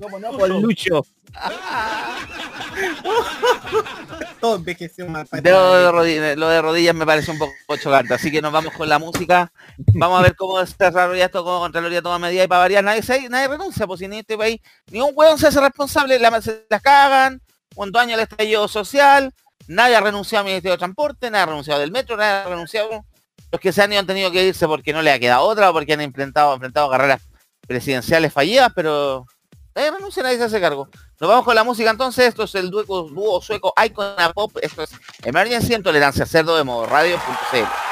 ¿Cómo no, po, Lucho? Todo envejeció mal. para Lo de, rodillas, lo de rodillas me parece un poco chocante, así que nos vamos con la música. Vamos a ver cómo se desarrolla esto, cómo Contraloría toma medidas y para variar nadie, se, nadie renuncia, pues si en este país ni un hueón se hace responsable, la, se las cagan, cuánto año el estallido social, nadie ha renunciado al Ministerio de Transporte, nadie ha renunciado del metro, nadie ha renunciado. Los que se han ido han tenido que irse porque no le ha quedado otra o porque han enfrentado, enfrentado carreras presidenciales fallidas, pero nadie renuncia, nadie se hace cargo. Nos vamos con la música entonces, esto es el dúo, dúo sueco Icona Pop, esto es Emergency en Tolerancia Cerdo de modo radio.cl.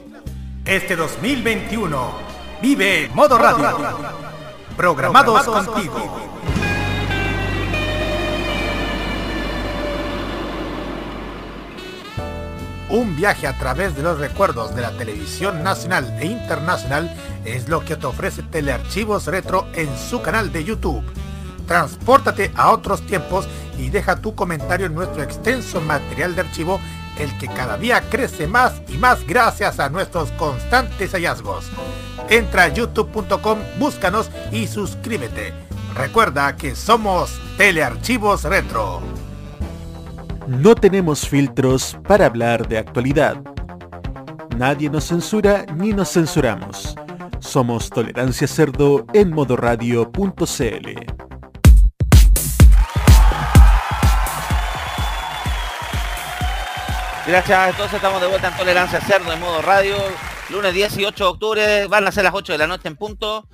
Este 2021, vive Modo Radio. Programados contigo. Un viaje a través de los recuerdos de la televisión nacional e internacional es lo que te ofrece Telearchivos Retro en su canal de YouTube. Transpórtate a otros tiempos y deja tu comentario en nuestro extenso material de archivo, el que cada día crece más y más gracias a nuestros constantes hallazgos. Entra a youtube.com, búscanos y suscríbete. Recuerda que somos Telearchivos Retro. No tenemos filtros para hablar de actualidad. Nadie nos censura ni nos censuramos. Somos Tolerancia Cerdo en modoradio.cl. Gracias, entonces estamos de vuelta en Tolerancia Cerdo en modo radio. Lunes 18 de octubre, van a ser las 8 de la noche en punto.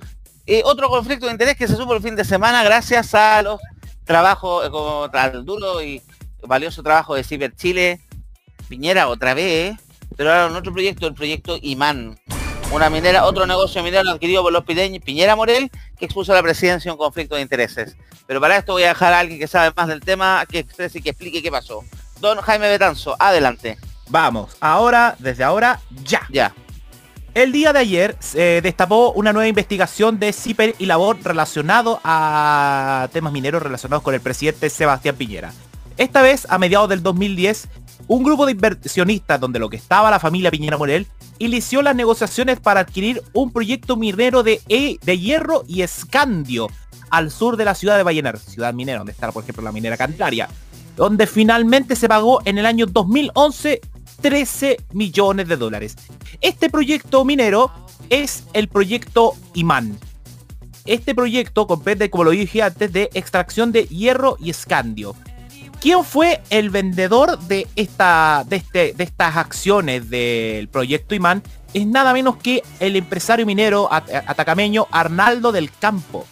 Y otro conflicto de interés que se supo el fin de semana gracias a los trabajos, eh, como al duro y valioso trabajo de Ciber Chile. Piñera otra vez, pero ahora en otro proyecto, el proyecto Imán. Una minera, otro negocio minero adquirido por los pideños Piñera Morel, que expuso a la presidencia un conflicto de intereses. Pero para esto voy a dejar a alguien que sabe más del tema, que exprese y que explique qué pasó. Don Jaime Betanzo, adelante. Vamos, ahora, desde ahora, ya. Ya. El día de ayer se destapó una nueva investigación de CIPER y Labor relacionado a temas mineros relacionados con el presidente Sebastián Piñera. Esta vez, a mediados del 2010, un grupo de inversionistas donde lo que estaba la familia Piñera Morel inició las negociaciones para adquirir un proyecto minero de, E- de hierro y escandio al sur de la ciudad de Vallenar, ciudad minera, donde está por ejemplo la minera Candelaria, donde finalmente se pagó en el año 2011 13 millones de dólares. Este proyecto minero es el proyecto Imán. Este proyecto comprende, como lo dije antes, de extracción de hierro y escandio. ¿Quién fue el vendedor de, esta, de, este, de estas acciones del proyecto Imán? Es nada menos que el empresario minero at- atacameño Arnaldo del Campo,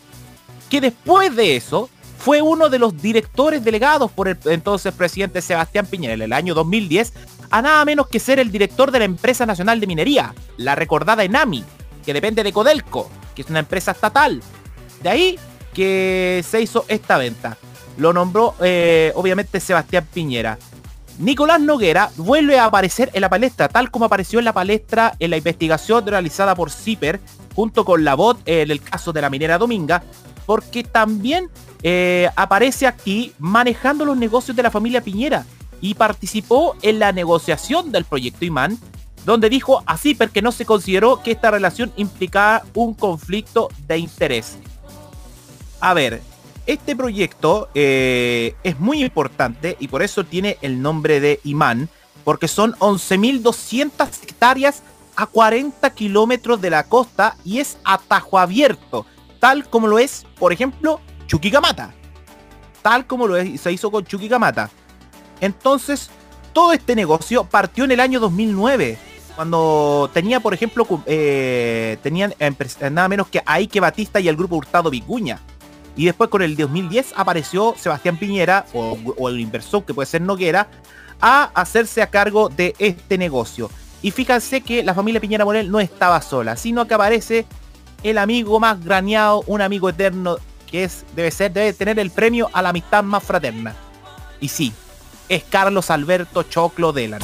que después de eso fue uno de los directores delegados por el entonces presidente Sebastián Piñera en el año 2010 a nada menos que ser el director de la empresa nacional de minería, la recordada Enami, que depende de Codelco, que es una empresa estatal. De ahí que se hizo esta venta. Lo nombró eh, obviamente Sebastián Piñera. Nicolás Noguera vuelve a aparecer en la palestra, tal como apareció en la palestra en la investigación realizada por CIPER, junto con la bot en el caso de la minera Dominga, porque también eh, aparece aquí manejando los negocios de la familia Piñera y participó en la negociación del proyecto Imán, donde dijo a CIPER que no se consideró que esta relación implicaba un conflicto de interés. A ver, este proyecto eh, es muy importante y por eso tiene el nombre de Imán, porque son 11.200 hectáreas a 40 kilómetros de la costa y es atajo abierto, tal como lo es, por ejemplo, Chuquicamata. Tal como se hizo con Chuquicamata. Entonces, todo este negocio partió en el año 2009, cuando tenía, por ejemplo, eh, tenían nada menos que a Ike Batista y el grupo Hurtado Vicuña. Y después con el 2010 apareció Sebastián Piñera, o, o el inversor que puede ser Noguera, a hacerse a cargo de este negocio. Y fíjense que la familia Piñera Morel no estaba sola, sino que aparece el amigo más graneado, un amigo eterno que es, debe ser, debe tener el premio a la amistad más fraterna. Y sí, es Carlos Alberto Choclo Delan.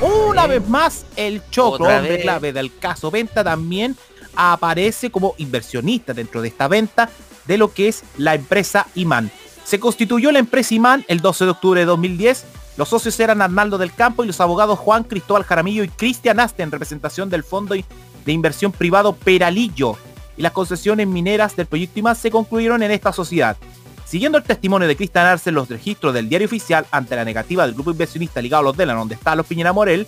Una vez más, el Choclo, hombre clave del caso venta, también aparece como inversionista dentro de esta venta de lo que es la empresa Imán. Se constituyó la empresa Imán el 12 de octubre de 2010. Los socios eran Arnaldo del Campo y los abogados Juan Cristóbal Jaramillo y Cristian Aste en representación del fondo de inversión privado Peralillo. Y las concesiones mineras del proyecto Imán se concluyeron en esta sociedad. Siguiendo el testimonio de Cristian Arce en los registros del diario oficial ante la negativa del grupo inversionista ligado a los Delan, donde está los Piñera Morel,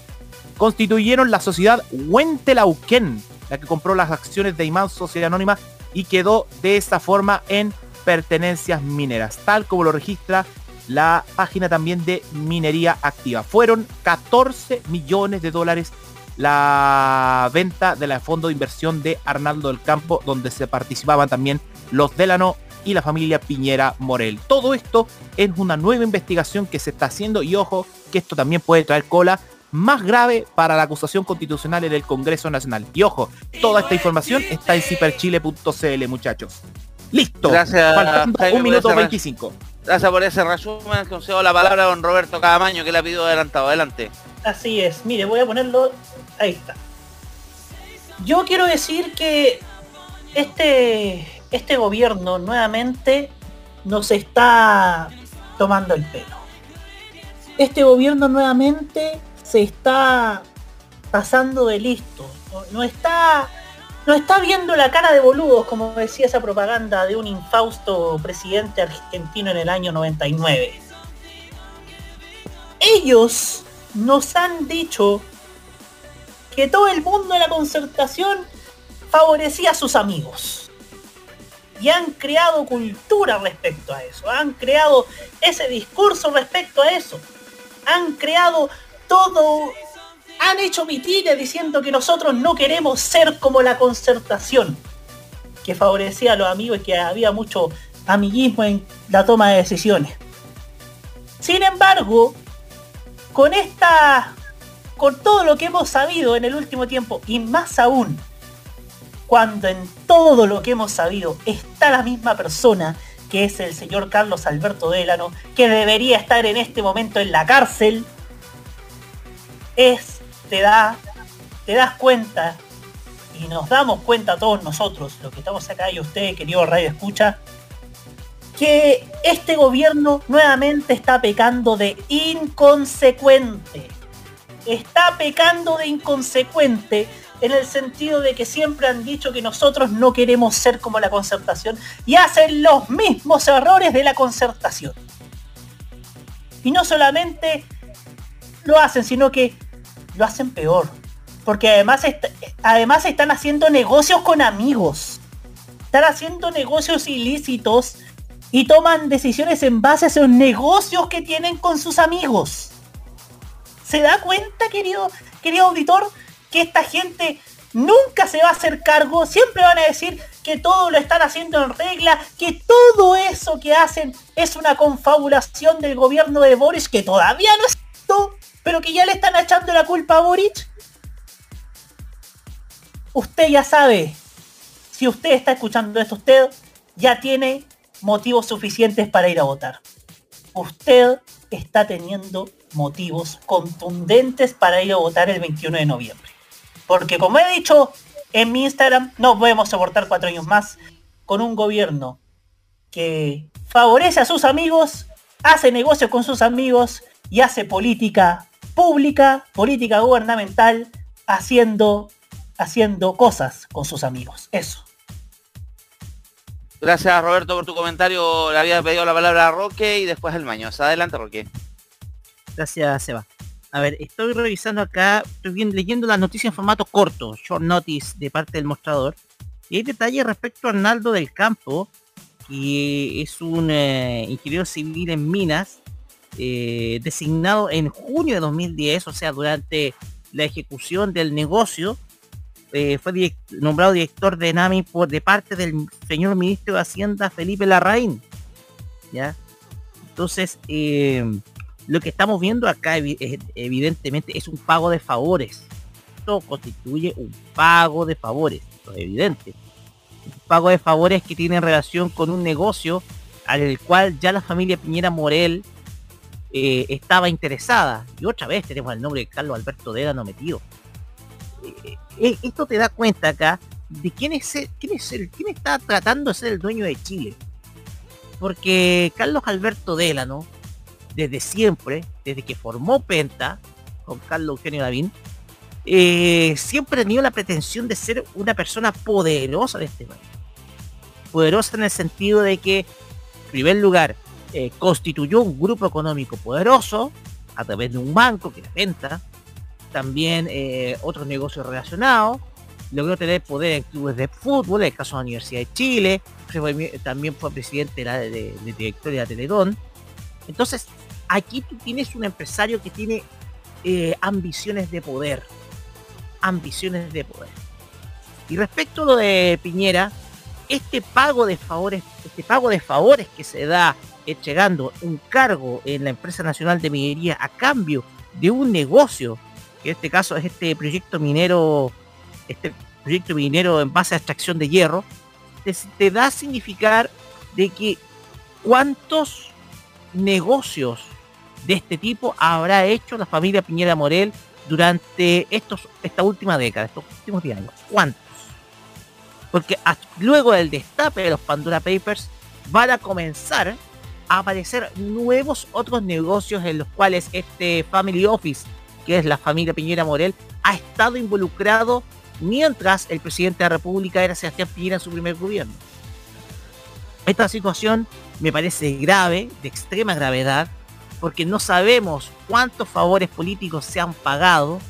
constituyeron la sociedad Huentelauquén, la que compró las acciones de Imán Sociedad Anónima y quedó de esa forma en pertenencias mineras, tal como lo registra la página también de Minería Activa. Fueron 14 millones de dólares la venta de la fondo de inversión de Arnaldo del Campo, donde se participaban también los Delano y la familia Piñera Morel. Todo esto es una nueva investigación que se está haciendo y ojo que esto también puede traer cola más grave para la acusación constitucional en el Congreso Nacional. Y ojo, toda esta información está en ciperchile.cl, muchachos. Listo. Gracias, Faltando Jaime, un minuto ese re- 25. Gracias por ese resumen. Concedo la palabra a don Roberto Cadamaño que le ha pedido adelantado. Adelante. Así es, mire, voy a ponerlo. Ahí está. Yo quiero decir que este, este gobierno nuevamente nos está tomando el pelo. Este gobierno nuevamente se está pasando de listo. No, está, no está viendo la cara de boludos, como decía esa propaganda de un infausto presidente argentino en el año 99. Ellos nos han dicho que todo el mundo de la concertación favorecía a sus amigos. Y han creado cultura respecto a eso. Han creado ese discurso respecto a eso. Han creado todo. Han hecho mitines diciendo que nosotros no queremos ser como la concertación. Que favorecía a los amigos y que había mucho amiguismo en la toma de decisiones. Sin embargo, con esta con todo lo que hemos sabido en el último tiempo y más aún cuando en todo lo que hemos sabido está la misma persona que es el señor Carlos Alberto Delano que debería estar en este momento en la cárcel es te da te das cuenta y nos damos cuenta todos nosotros los que estamos acá y usted querido radio escucha que este gobierno nuevamente está pecando de inconsecuente está pecando de inconsecuente en el sentido de que siempre han dicho que nosotros no queremos ser como la concertación y hacen los mismos errores de la concertación. Y no solamente lo hacen, sino que lo hacen peor. Porque además, además están haciendo negocios con amigos. Están haciendo negocios ilícitos y toman decisiones en base a esos negocios que tienen con sus amigos. ¿Se da cuenta, querido, querido auditor, que esta gente nunca se va a hacer cargo? Siempre van a decir que todo lo están haciendo en regla, que todo eso que hacen es una confabulación del gobierno de Boris, que todavía no es cierto, pero que ya le están echando la culpa a Boric. Usted ya sabe, si usted está escuchando esto, usted ya tiene motivos suficientes para ir a votar. Usted está teniendo motivos contundentes para ir a votar el 21 de noviembre. Porque como he dicho en mi Instagram, no podemos soportar cuatro años más con un gobierno que favorece a sus amigos, hace negocios con sus amigos y hace política pública, política gubernamental, haciendo, haciendo cosas con sus amigos. Eso. Gracias Roberto por tu comentario. Le había pedido la palabra a Roque y después el Maños. Adelante Roque. Gracias, Seba. A ver, estoy revisando acá, estoy leyendo las noticias en formato corto, short notice de parte del mostrador. Y hay detalles respecto a Arnaldo del Campo, que es un eh, ingeniero civil en minas, eh, designado en junio de 2010, o sea, durante la ejecución del negocio, eh, fue nombrado director de NAMI por de parte del señor ministro de Hacienda Felipe Larraín. ¿Ya? Entonces, lo que estamos viendo acá es- evidentemente es un pago de favores. Esto constituye un pago de favores, esto es evidente. Un pago de favores que tiene relación con un negocio al cual ya la familia Piñera Morel eh, estaba interesada. Y otra vez tenemos el nombre de Carlos Alberto Delano metido. Eh, eh, esto te da cuenta acá de quién es quién quién está tratando de ser el dueño de Chile. Porque Carlos Alberto Delano, desde siempre, desde que formó Penta, con Carlos Eugenio Davín, eh, siempre ha tenido la pretensión de ser una persona poderosa de este país. Poderosa en el sentido de que, en primer lugar, eh, constituyó un grupo económico poderoso a través de un banco que era Penta, también eh, otros negocios relacionados, logró tener poder en clubes de fútbol, en el caso de la Universidad de Chile, también fue presidente de, la, de, de de Teletón. Entonces, aquí tú tienes un empresario que tiene eh, ambiciones de poder. Ambiciones de poder. Y respecto a lo de Piñera, este pago de favores, este pago de favores que se da entregando un cargo en la empresa nacional de minería a cambio de un negocio, que en este caso es este proyecto minero, este proyecto minero en base a extracción de hierro, te, te da a significar de que cuántos negocios de este tipo habrá hecho la familia Piñera Morel durante estos, esta última década, estos últimos 10 años. ¿Cuántos? Porque luego del destape de los Pandora Papers van a comenzar a aparecer nuevos otros negocios en los cuales este Family Office, que es la familia Piñera Morel, ha estado involucrado mientras el presidente de la República era Sebastián Piñera en su primer gobierno. Esta situación me parece grave, de extrema gravedad, porque no sabemos cuántos favores políticos se han pagado.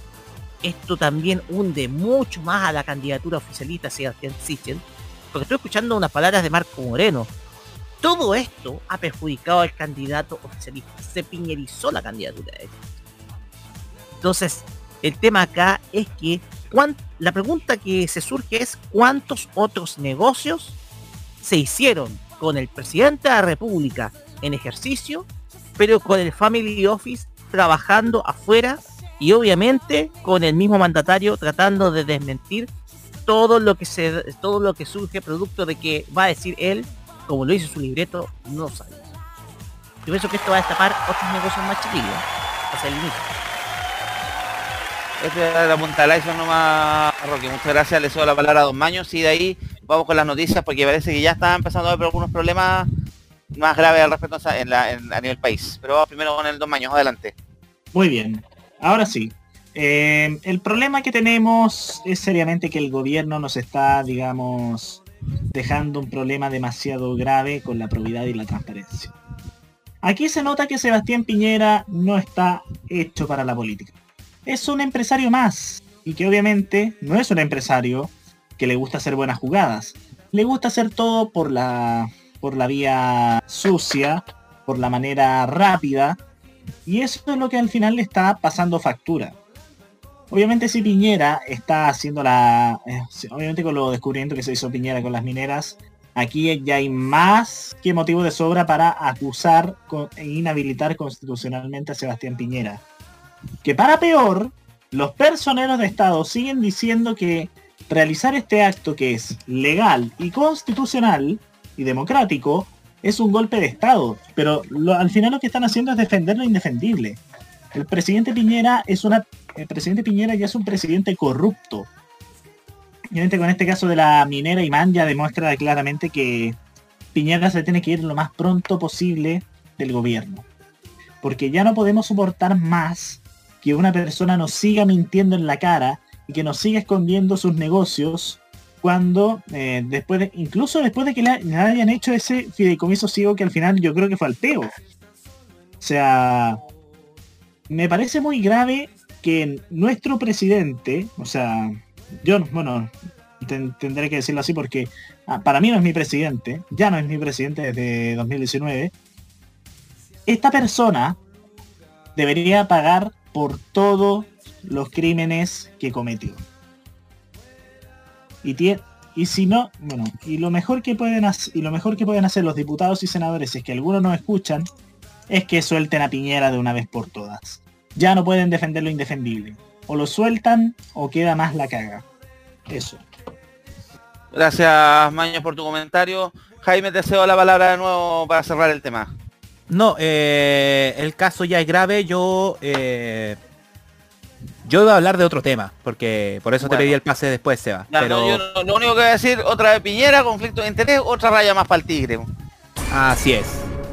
Esto también hunde mucho más a la candidatura oficialista Sebastián Sichel, porque estoy escuchando unas palabras de Marco Moreno. Todo esto ha perjudicado al candidato oficialista. Se piñerizó la candidatura de él. Entonces, el tema acá es que la pregunta que se surge es cuántos otros negocios se hicieron con el presidente de la República en ejercicio, pero con el Family Office trabajando afuera y obviamente con el mismo mandatario tratando de desmentir todo lo que se todo lo que surge producto de que va a decir él, como lo dice su libreto, no sabe. Yo pienso que esto va a destapar otros negocios más chiquillos hacia el inicio. Este era la punta iceberg nomás, Roque. Muchas gracias. Le cedo la palabra a Don Maños y de ahí vamos con las noticias porque parece que ya están empezando a haber algunos problemas más graves al respecto en la- a nivel país. Pero vamos primero con el Don Maños. Adelante. Muy bien, ahora sí. Eh, el problema que tenemos es seriamente que el gobierno nos está, digamos, dejando un problema demasiado grave con la probidad y la transparencia. Aquí se nota que Sebastián Piñera no está hecho para la política. Es un empresario más y que obviamente no es un empresario que le gusta hacer buenas jugadas. Le gusta hacer todo por la, por la vía sucia, por la manera rápida, y eso es lo que al final le está pasando factura. Obviamente si Piñera está haciendo la... eh, obviamente con los descubrimientos que se hizo Piñera con las mineras, aquí ya hay más que motivo de sobra para acusar e inhabilitar constitucionalmente a Sebastián Piñera. Que para peor, los personeros de Estado siguen diciendo que realizar este acto que es legal y constitucional y democrático es un golpe de Estado, pero al final lo que están haciendo es defender lo indefendible. El presidente Piñera es una, el presidente Piñera ya es un presidente corrupto. Obviamente con este caso de la minera Imán ya demuestra claramente que Piñera se tiene que ir lo más pronto posible del gobierno. Porque ya no podemos soportar más que una persona nos siga mintiendo en la cara y que nos siga escondiendo sus negocios cuando eh, después de, incluso después de que le, hayan hecho ese fideicomiso ciego que al final yo creo que fue al peo. O sea, me parece muy grave que nuestro presidente, o sea, yo, bueno, ten- tendré que decirlo así porque ah, para mí no es mi presidente, ya no es mi presidente desde 2019, esta persona debería pagar por todos los crímenes que cometió. Y, si no, bueno, y lo mejor que pueden hacer, y lo mejor que pueden hacer los diputados y senadores, si es que algunos no escuchan, es que suelten a Piñera de una vez por todas. Ya no pueden defender lo indefendible. O lo sueltan o queda más la caga. Eso. Gracias, Maños, por tu comentario. Jaime, te cedo la palabra de nuevo para cerrar el tema. No, eh, el caso ya es grave. Yo eh, yo iba a hablar de otro tema, porque por eso Bueno. te pedí el pase después, Seba. Ya, pero no, yo no- lo único que voy a decir, otra vez Piñera, conflicto de interés, otra raya más para el tigre. así es.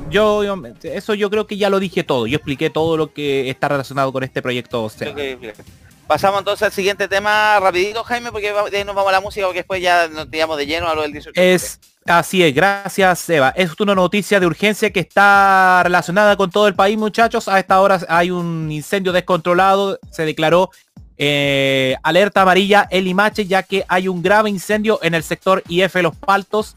Yo, yo- eso yo creo que ya lo dije todo. Yo expliqué todo lo que está relacionado con este proyecto Seba. Pasamos entonces al siguiente tema rapidito, Jaime, porque de ahí nos vamos a la música, porque después ya nos tiramos de lleno a lo del 18. de Es así es, gracias Seba. Es una noticia de urgencia que está relacionada con todo el país, muchachos. A esta hora hay un incendio descontrolado. Se declaró eh, alerta amarilla en Limache, ya que hay un grave incendio en el sector IF Los Paltos.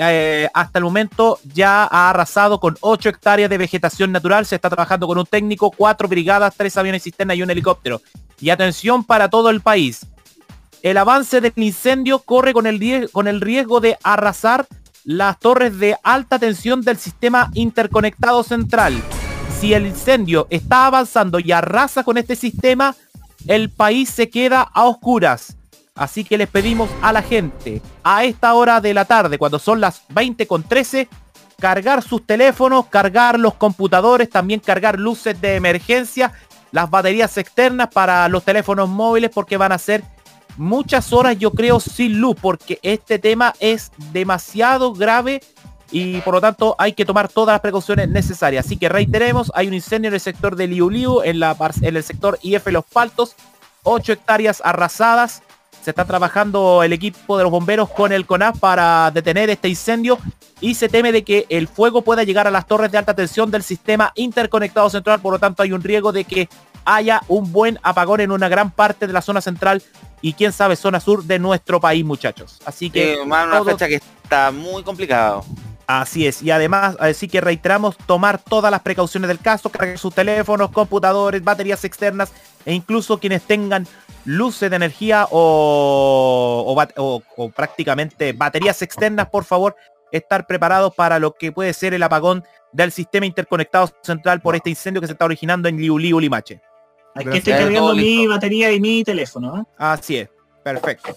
Eh, hasta el momento ya ha arrasado con 8 hectáreas de vegetación natural. Se está trabajando con un técnico, cuatro brigadas, tres aviones cisterna y un helicóptero. Y atención para todo el país. El avance del incendio corre con el, con el riesgo de arrasar las torres de alta tensión del sistema interconectado central. Si el incendio está avanzando y arrasa con este sistema, el país se queda a oscuras. Así que les pedimos a la gente, a esta hora de la tarde, cuando son las 20 con 13, cargar sus teléfonos, cargar los computadores, también cargar luces de emergencia, las baterías externas para los teléfonos móviles, porque van a ser muchas horas, yo creo, sin luz, porque este tema es demasiado grave y por lo tanto hay que tomar todas las precauciones necesarias. Así que reiteremos, hay un incendio en el sector de Liu Liu, en, la, en el sector IF Los Paltos, 8 hectáreas arrasadas. Se está trabajando el equipo de los bomberos con el CONAF para detener este incendio y se teme de que el fuego pueda llegar a las torres de alta tensión del sistema interconectado central, por lo tanto hay un riesgo de que haya un buen apagón en una gran parte de la zona central y quién sabe zona sur de nuestro país, muchachos. Así que Sí, una todos- fecha que está muy complicado. Así es, y además, así que reiteramos, tomar todas las precauciones del caso, cargar sus teléfonos, computadores, baterías externas e incluso quienes tengan luces de energía o, o bat- o- o prácticamente baterías externas, por favor, estar preparados para lo que puede ser el apagón del sistema interconectado central por este incendio que se está originando en Liu Liu Limache. Aquí estoy cargando mi listo. batería y mi teléfono. ¿eh? Así es, perfecto.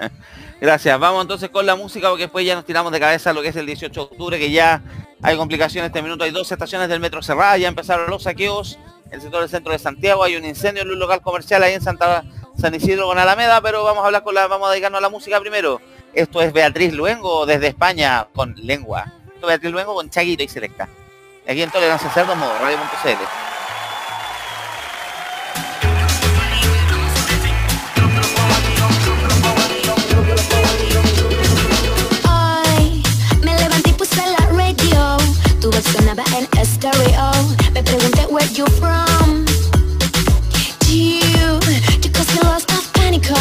Gracias. Vamos entonces con la música porque después ya nos tiramos de cabeza lo que es el 18 de octubre, que ya hay complicaciones este minuto. Hay dos estaciones del metro cerradas, ya empezaron los saqueos. En el sector del centro de Santiago hay un incendio en un local comercial ahí en Santa San Isidro con Alameda, pero vamos a hablar con la, vamos a dedicarnos a la música primero. Esto es Beatriz Luengo desde España con lengua. Esto es Beatriz Luengo con Chaguito y Selecta. Aquí en Tolerancia Cerdo, modo radio.cl. Sonaba en estéreo. Me pregunté where you from. You, you cause me lost of pánico.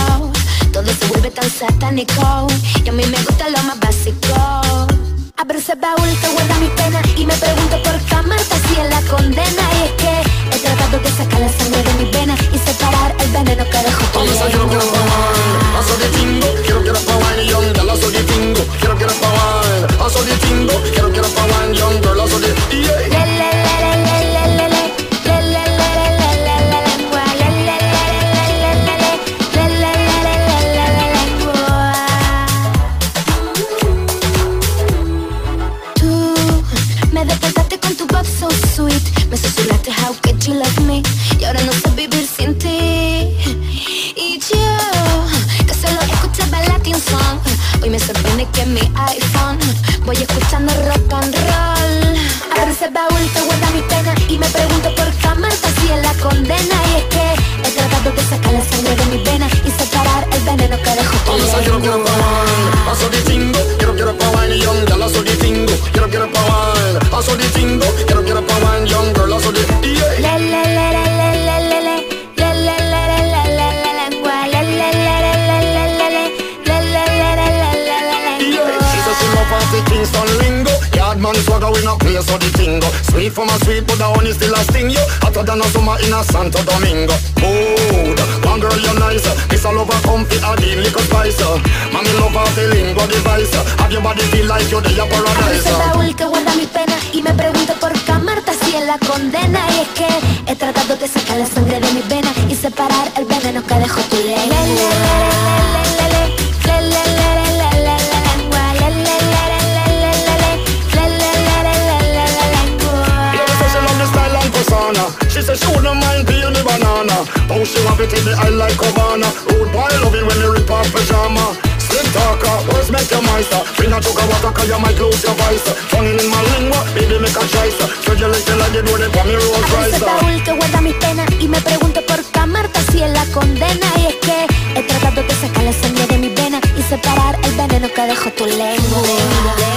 Todo se vuelve tan satánico. Y a mí me gusta lo más básico. Abro ese baúl que guarda mi pena y me pregunto por qué fantasía la condena. Y es que he tratado de sacar la sangre de mi vena y separar el veneno que dejó tu Vamos a quiero que la pagar, de tingo, quiero que la yo de la soy de tingo, quiero que la pagar, paso de tingo, quiero que la pagar, yo de la soy de... Yeah. Sweet. Me susurraste how could you love me Y ahora no sé vivir sin ti. Y yo, que solo escuchaba Latin song. Hoy me sorprende que en mi iPhone Voy escuchando rock and roll. Abro ese baúl que guarda mi pena Y me pregunto por qué amarte así en la condena. Y es que he tratado de sacar la sangre de mi vena Y separar el veneno que dejó tu lengua Le, le, tingo Sweet from a sweet but the honey still a sting you Hotter than a summer in a Santo Domingo. Good, one girl you nice Miss a lover comfy a deal little spice Mommy love the lingo device Have your body feel like you're the paradise ese baúl que guarda mi pena y me pregunto por qué amarte así en la condena. Y es que he tratado de sacar la sangre de mi vena y separar el veneno que dejó tu lengua. How she want it in the eye like Obama Rude boy when you rip off pajama. Slim talker, words make you meister Bring a jug of water cause you might lose your voice Tongue in my lingua, baby make a choice. Spread your legs like you do it for me baúl que guarda mis penas y me pregunto por qué amarte si es la condena. Y es que he tratado de sacar la sangre de mis venas y separar el veneno que dejó tu lengua, lengua, lengua, lengua.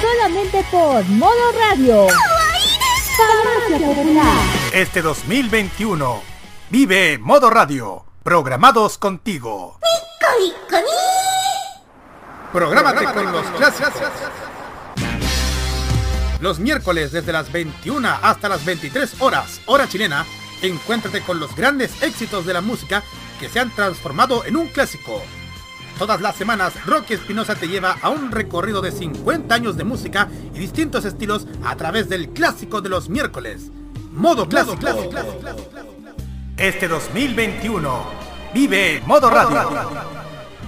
Solamente por Modo Radio. Este 2021, vive Modo Radio, programados contigo. Prográmate con los clásicos. Los miércoles desde las 21 hasta las 23 horas, hora chilena, encuéntrate con los grandes éxitos de la música que se han transformado en un clásico. Todas las semanas, Rocky Espinosa te lleva a un recorrido de 50 años de música y distintos estilos a través del clásico de los miércoles. Modo clásico. Este 2021, vive Modo Radio.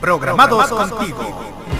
Programados contigo.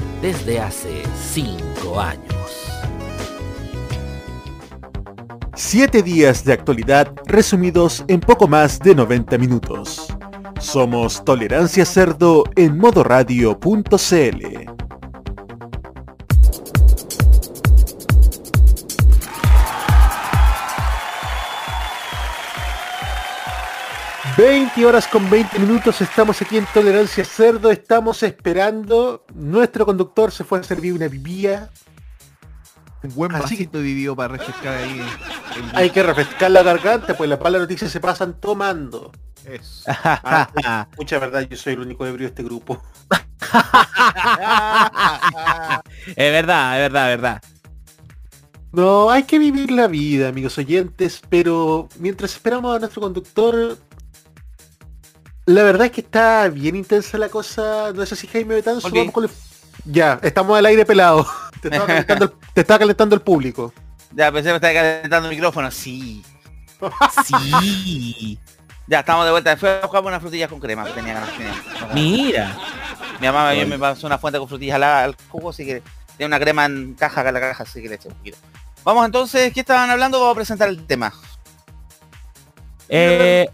desde hace 5 años. Siete días de actualidad resumidos en poco más de 90 minutos. Somos Tolerancia Cerdo en modoradio.cl. 20 horas con 20 minutos, estamos aquí en Tolerancia Cerdo, estamos esperando, nuestro conductor se fue a servir una pipía, Un buen Así vasito vivió para refrescar ahí. el- Hay que refrescar la garganta, pues las malas noticias se pasan tomando. Eso. Ah, mucha verdad, yo soy el único ebrio de este grupo. Es verdad, es verdad, es verdad. No, hay que vivir la vida, amigos oyentes, pero mientras esperamos a nuestro conductor, la verdad es que está bien intensa la cosa. No sé si Jaime Betanzo, vamos con el- Ya, estamos al aire pelado. Te estaba calentando el, te estaba calentando el público. Ya pensé que me estaba calentando el micrófono. Sí. Sí. Ya, estamos de vuelta. A buscar unas frutillas con crema que tenía ganas. tenía. Mira. Mi mamá me pasó una fuente con frutillas al, al jugo, así que tiene una crema en caja, acá en la caja, así que le eché un poquito. Vamos entonces, ¿qué estaban hablando? Vamos a presentar el tema. Eh,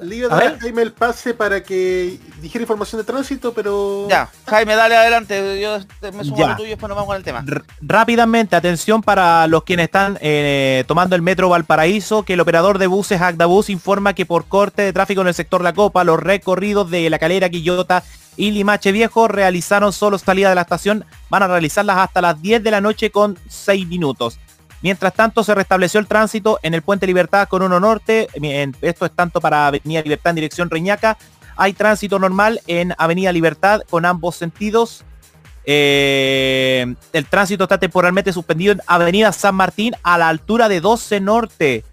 Le iba a A dar a ver. Jaime el pase para que dijera información de tránsito, pero... Ya, Jaime, dale adelante. Yo me sumo Ya. a lo tuyo y después nos vamos con el tema. R- rápidamente, atención para los quienes están eh, tomando el metro Valparaíso, que el operador de buses Agdabus informa que por corte de tráfico en el sector La Copa, los recorridos de La Calera, Quillota y Limache Viejo realizaron solo salida de la estación, van a realizarlas hasta las 10 de la noche con 6 minutos. Mientras tanto, se restableció el tránsito en el Puente Libertad con uno norte, esto es tanto para Avenida Libertad en dirección Reñaca, hay tránsito normal en Avenida Libertad con ambos sentidos. Eh, el tránsito está temporalmente suspendido en Avenida San Martín a la altura de 12 Norte.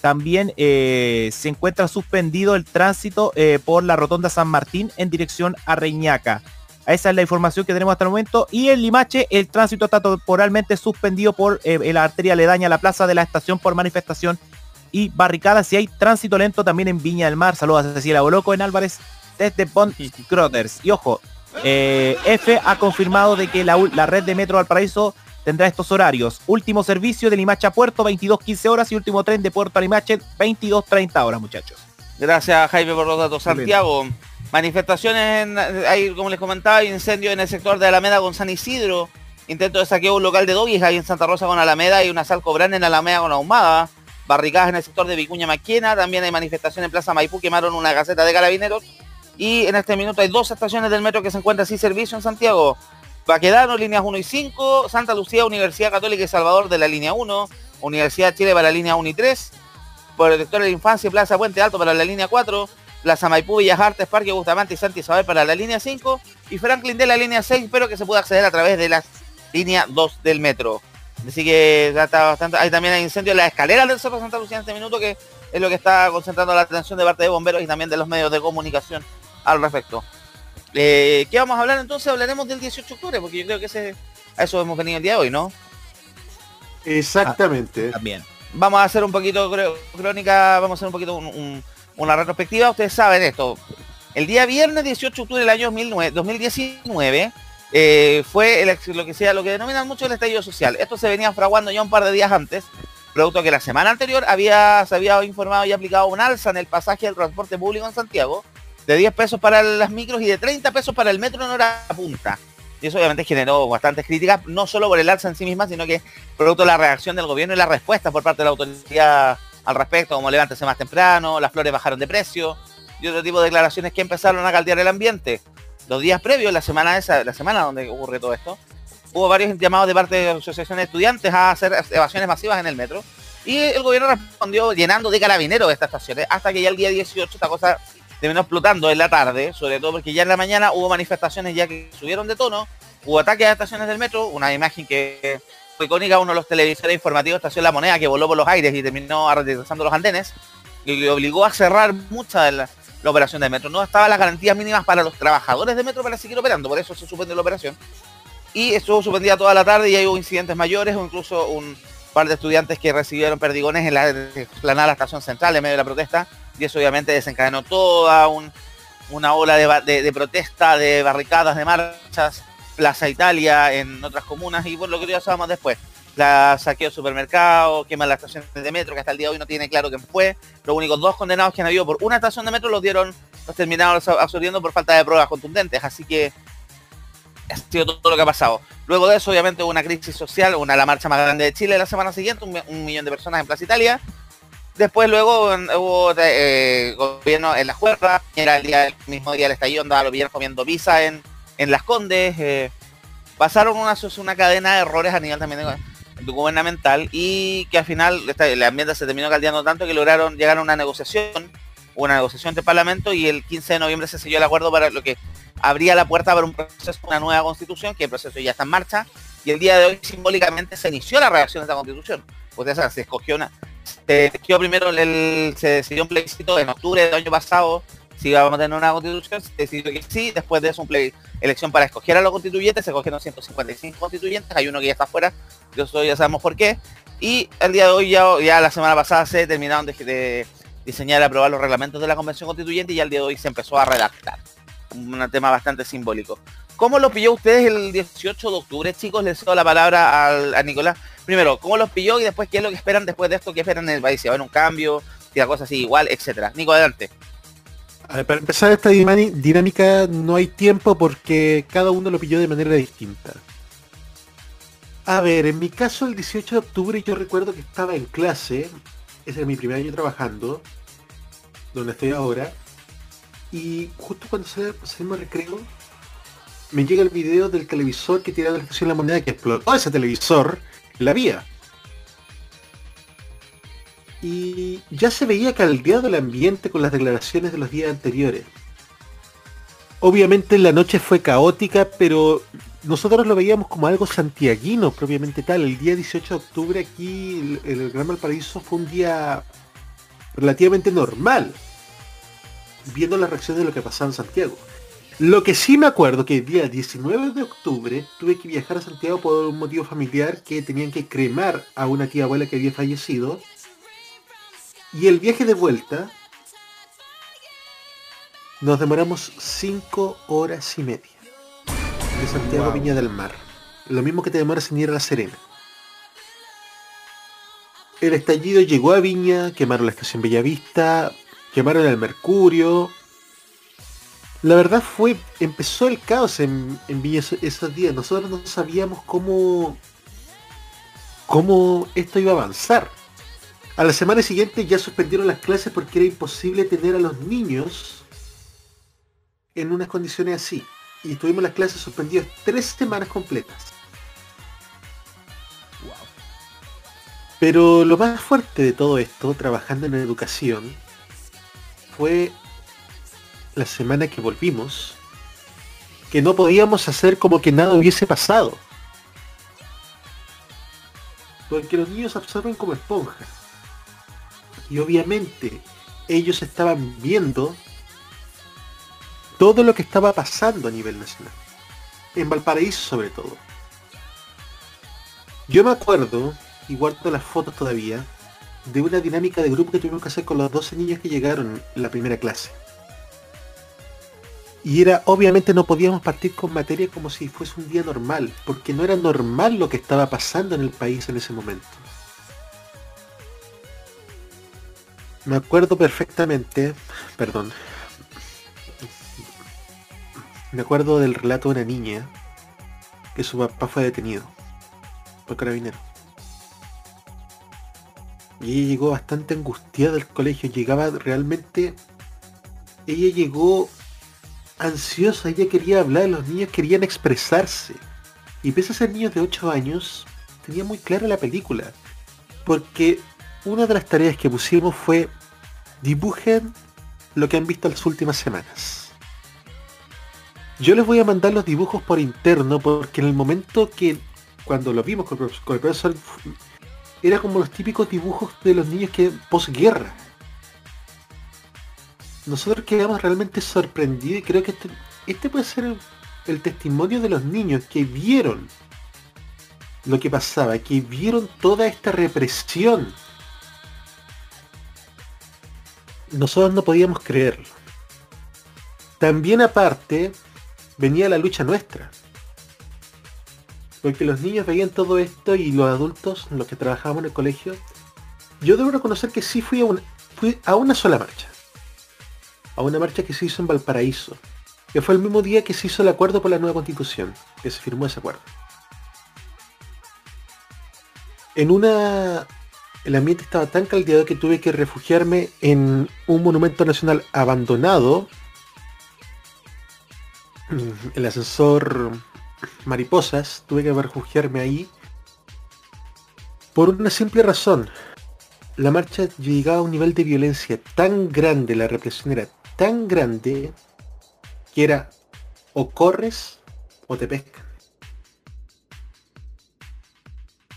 También eh, se encuentra suspendido el tránsito eh, por la Rotonda San Martín en dirección a Reñaca. Esa es la información que tenemos hasta el momento. Y en Limache el tránsito está temporalmente suspendido por eh, la arteria aledaña a la plaza de la estación por manifestación y barricadas. Y hay tránsito lento también en Viña del Mar. Saludos a Cecilia Boloco en Álvarez desde Bond Crothers. Y ojo, eh, F ha confirmado de que la, red de Metro Valparaíso tendrá estos horarios. Último servicio de Limache a Puerto, 22.15 horas y último tren de Puerto a Limache, 22.30 horas, muchachos. Gracias Jaime por los datos. Santiago, manifestaciones, en- hay, como les comentaba, hay incendio en el sector de Alameda con San Isidro, intento de saqueo un local de doggies ahí en Santa Rosa con Alameda. Y una salco grande en Alameda con Ahumada, barricadas en el sector de Vicuña Maquena, también hay manifestaciones en Plaza Maipú, quemaron una caseta de carabineros. Y en este minuto hay dos estaciones del metro que se encuentran sin servicio en Santiago. Baquedano, líneas 1 y 5, Santa Lucía, Universidad Católica y Salvador de la línea 1, Universidad de Chile para la línea 1 y 3, Protector de la Infancia, Plaza Puente Alto para la línea 4, Plaza Maipú, Bellas Artes, Parque Bustamante y Santa Isabel para la línea 5 y Franklin de la línea 6, pero que se pueda acceder a través de la línea 2 del metro. Así que ya está bastante. Hay también hay incendio en las escaleras del Cerro Santa Lucía en este minuto, que es lo que está concentrando la atención de parte de bomberos y también de los medios de comunicación al respecto. Eh, ¿Qué vamos a hablar entonces? Hablaremos del 18 de octubre, porque yo creo que ese, a eso hemos venido el día de hoy, ¿no? Exactamente. También. Vamos a hacer un poquito cro- crónica, vamos a hacer un poquito un- un- una retrospectiva. Ustedes saben esto. El día viernes 18 de octubre del año 2009 2019 eh, fue el lo que sea, denominan mucho el estallido social. Esto se venía fraguando ya un par de días antes, producto que la semana anterior había, se había informado y aplicado un alza en el pasaje del transporte público en Santiago de 10 pesos para las micros y de 30 pesos para el metro en hora punta. Y eso obviamente generó bastantes críticas, no solo por el alza en sí misma, sino que producto de la reacción del gobierno y la respuesta por parte de la autoridad al respecto, como levántese más temprano, las flores bajaron de precio y otro tipo de declaraciones que empezaron a caldear el ambiente. Los días previos, la semana esa, la semana donde ocurre todo esto, hubo varios llamados de parte de asociaciones de estudiantes a hacer evasiones masivas en el metro. Y el gobierno respondió llenando de carabineros estas estaciones, hasta que ya el día 18 esta cosa terminó explotando en la tarde, sobre todo porque ya en la mañana hubo manifestaciones ya que subieron de tono, hubo ataques a estaciones del metro, una imagen que icónica, uno de los televisores informativos Estación La Moneda que voló por los aires y terminó retrasando los andenes, y obligó a cerrar mucha de la, operación del metro. No estaban las garantías mínimas para los trabajadores de metro para seguir operando, por eso se suspendió la operación. Y estuvo suspendida toda la tarde y hay hubo incidentes mayores o incluso un par de estudiantes que recibieron perdigones en la explanada de la estación central en medio de la protesta y eso obviamente desencadenó toda un- una ola de, de- de protesta, de barricadas, de marchas, Plaza Italia en otras comunas y bueno, lo que ya sabemos después. La saqueo de supermercados, quema las estaciones de metro, que hasta el día de hoy no tiene claro quién fue. Los únicos dos condenados que han habido por una estación de metro los dieron, los terminaron absor- absorbiendo por falta de pruebas contundentes. Así que ha sido todo lo que ha pasado. Luego de eso, obviamente, hubo una crisis social, una la marcha más grande de Chile la semana siguiente, un, mi- un millón de personas en Plaza Italia. Después luego hubo eh, gobierno en la cuerda, era el día el mismo día del estallido, andaba los viernes comiendo pizza en, en Las Condes. eh, pasaron una, una cadena de errores a nivel también de- gubernamental y que al final esta- el ambiente se terminó caldeando tanto que lograron llegar a una negociación, una negociación entre Parlamento y el 15 de noviembre se selló el acuerdo para lo que abría la puerta para un proceso, una nueva constitución, que el proceso ya está en marcha, y el día de hoy simbólicamente se inició la redacción de esta constitución. Ustedes saben, se escogió una, se escogió primero el, se decidió un plebiscito en octubre del año pasado, si íbamos a tener una constitución, se que sí, después de eso un plebiscito, elección para escoger a los constituyentes, se escogieron 155 constituyentes, hay uno que ya está fuera, yo soy, ya sabemos por qué, y el día de hoy ya, la semana pasada se terminaron de, diseñar y aprobar los reglamentos de la convención constituyente y ya el día de hoy se empezó a redactar un tema bastante simbólico. ¿Cómo lo pilló ustedes el 18 de octubre, chicos? Les doy la palabra al- a Nicolás. Primero, ¿cómo los pilló y después qué es lo que esperan después de esto? ¿Qué esperan en el país? Si va a haber un cambio, si la cosa sigue igual, etcétera. Nico, adelante. Para empezar esta dinámica no hay tiempo porque cada uno lo pilló de manera distinta. A ver, en mi caso el 18 de octubre yo recuerdo que estaba en clase, ese era mi primer año trabajando, donde estoy ahora, y justo cuando sal- salimos al recreo, me llega el video del televisor que tiraba la estación La Moneda que explotó ese televisor la vía. Y ya se veía caldeado el ambiente con las declaraciones de los días anteriores. Obviamente la noche fue caótica, pero nosotros lo veíamos como algo santiaguino propiamente tal. El día 18 de octubre aquí en el Gran Valparaíso fue un día relativamente normal, viendo las reacciones de lo que pasaba en Santiago. Lo que sí me acuerdo que el día 19 de octubre tuve que viajar a Santiago por un motivo familiar que tenían que cremar a una tía abuela que había fallecido. Y el viaje de vuelta nos demoramos 5 horas y media. De Santiago Wow. Viña del Mar. Lo mismo que te demoras en ir a La Serena. El estallido llegó a Viña, quemaron la estación Bellavista, quemaron el Mercurio. La verdad fue, empezó el caos en, en Viña esos días. Nosotros no sabíamos cómo, cómo esto iba a avanzar. A la semana siguiente ya suspendieron las clases porque era imposible tener a los niños en unas condiciones así. Y tuvimos las clases suspendidas tres semanas completas. Pero lo más fuerte de todo esto, trabajando en educación, fue la semana que volvimos, que no podíamos hacer como que nada hubiese pasado. Porque los niños absorben como esponja. Y obviamente ellos estaban viendo todo lo que estaba pasando a nivel nacional. En Valparaíso sobre todo. Yo me acuerdo, y guardo las fotos todavía, de una dinámica de grupo que tuvimos que hacer con los 12 niños que llegaron en la primera clase. Y era, obviamente no podíamos partir con materia como si fuese un día normal, porque no era normal lo que estaba pasando en el país en ese momento. Me acuerdo perfectamente, perdón, me acuerdo del relato de una niña que su papá fue detenido por carabinero. Y ella llegó bastante angustiada del colegio, llegaba realmente... Ella llegó ansiosa, ella quería hablar, los niños querían expresarse. Y pese a ser niños de 8 años, tenía muy clara la película. Porque una de las tareas que pusimos fue dibujen lo que han visto las últimas semanas. Yo les voy a mandar los dibujos por interno porque en el momento que cuando lo vimos con el profesor, era como los típicos dibujos de los niños que posguerra. Nosotros quedamos realmente sorprendidos y creo que este, este puede ser el testimonio de los niños que vieron lo que pasaba, que vieron toda esta represión. Nosotros no podíamos creerlo. También aparte, venía la lucha nuestra. Porque los niños veían todo esto y los adultos, los que trabajábamos en el colegio, yo debo reconocer que sí fui a una, fui a una sola marcha. A una marcha que se hizo en Valparaíso. Que fue el mismo día que se hizo el acuerdo por la nueva constitución. Que se firmó ese acuerdo. En una... El ambiente estaba tan caldeado que tuve que refugiarme en un monumento nacional abandonado. El ascensor mariposas, tuve que refugiarme ahí por una simple razón. La marcha llegaba a un nivel de violencia tan grande, la represión era tan grande, que era o corres o te pescan.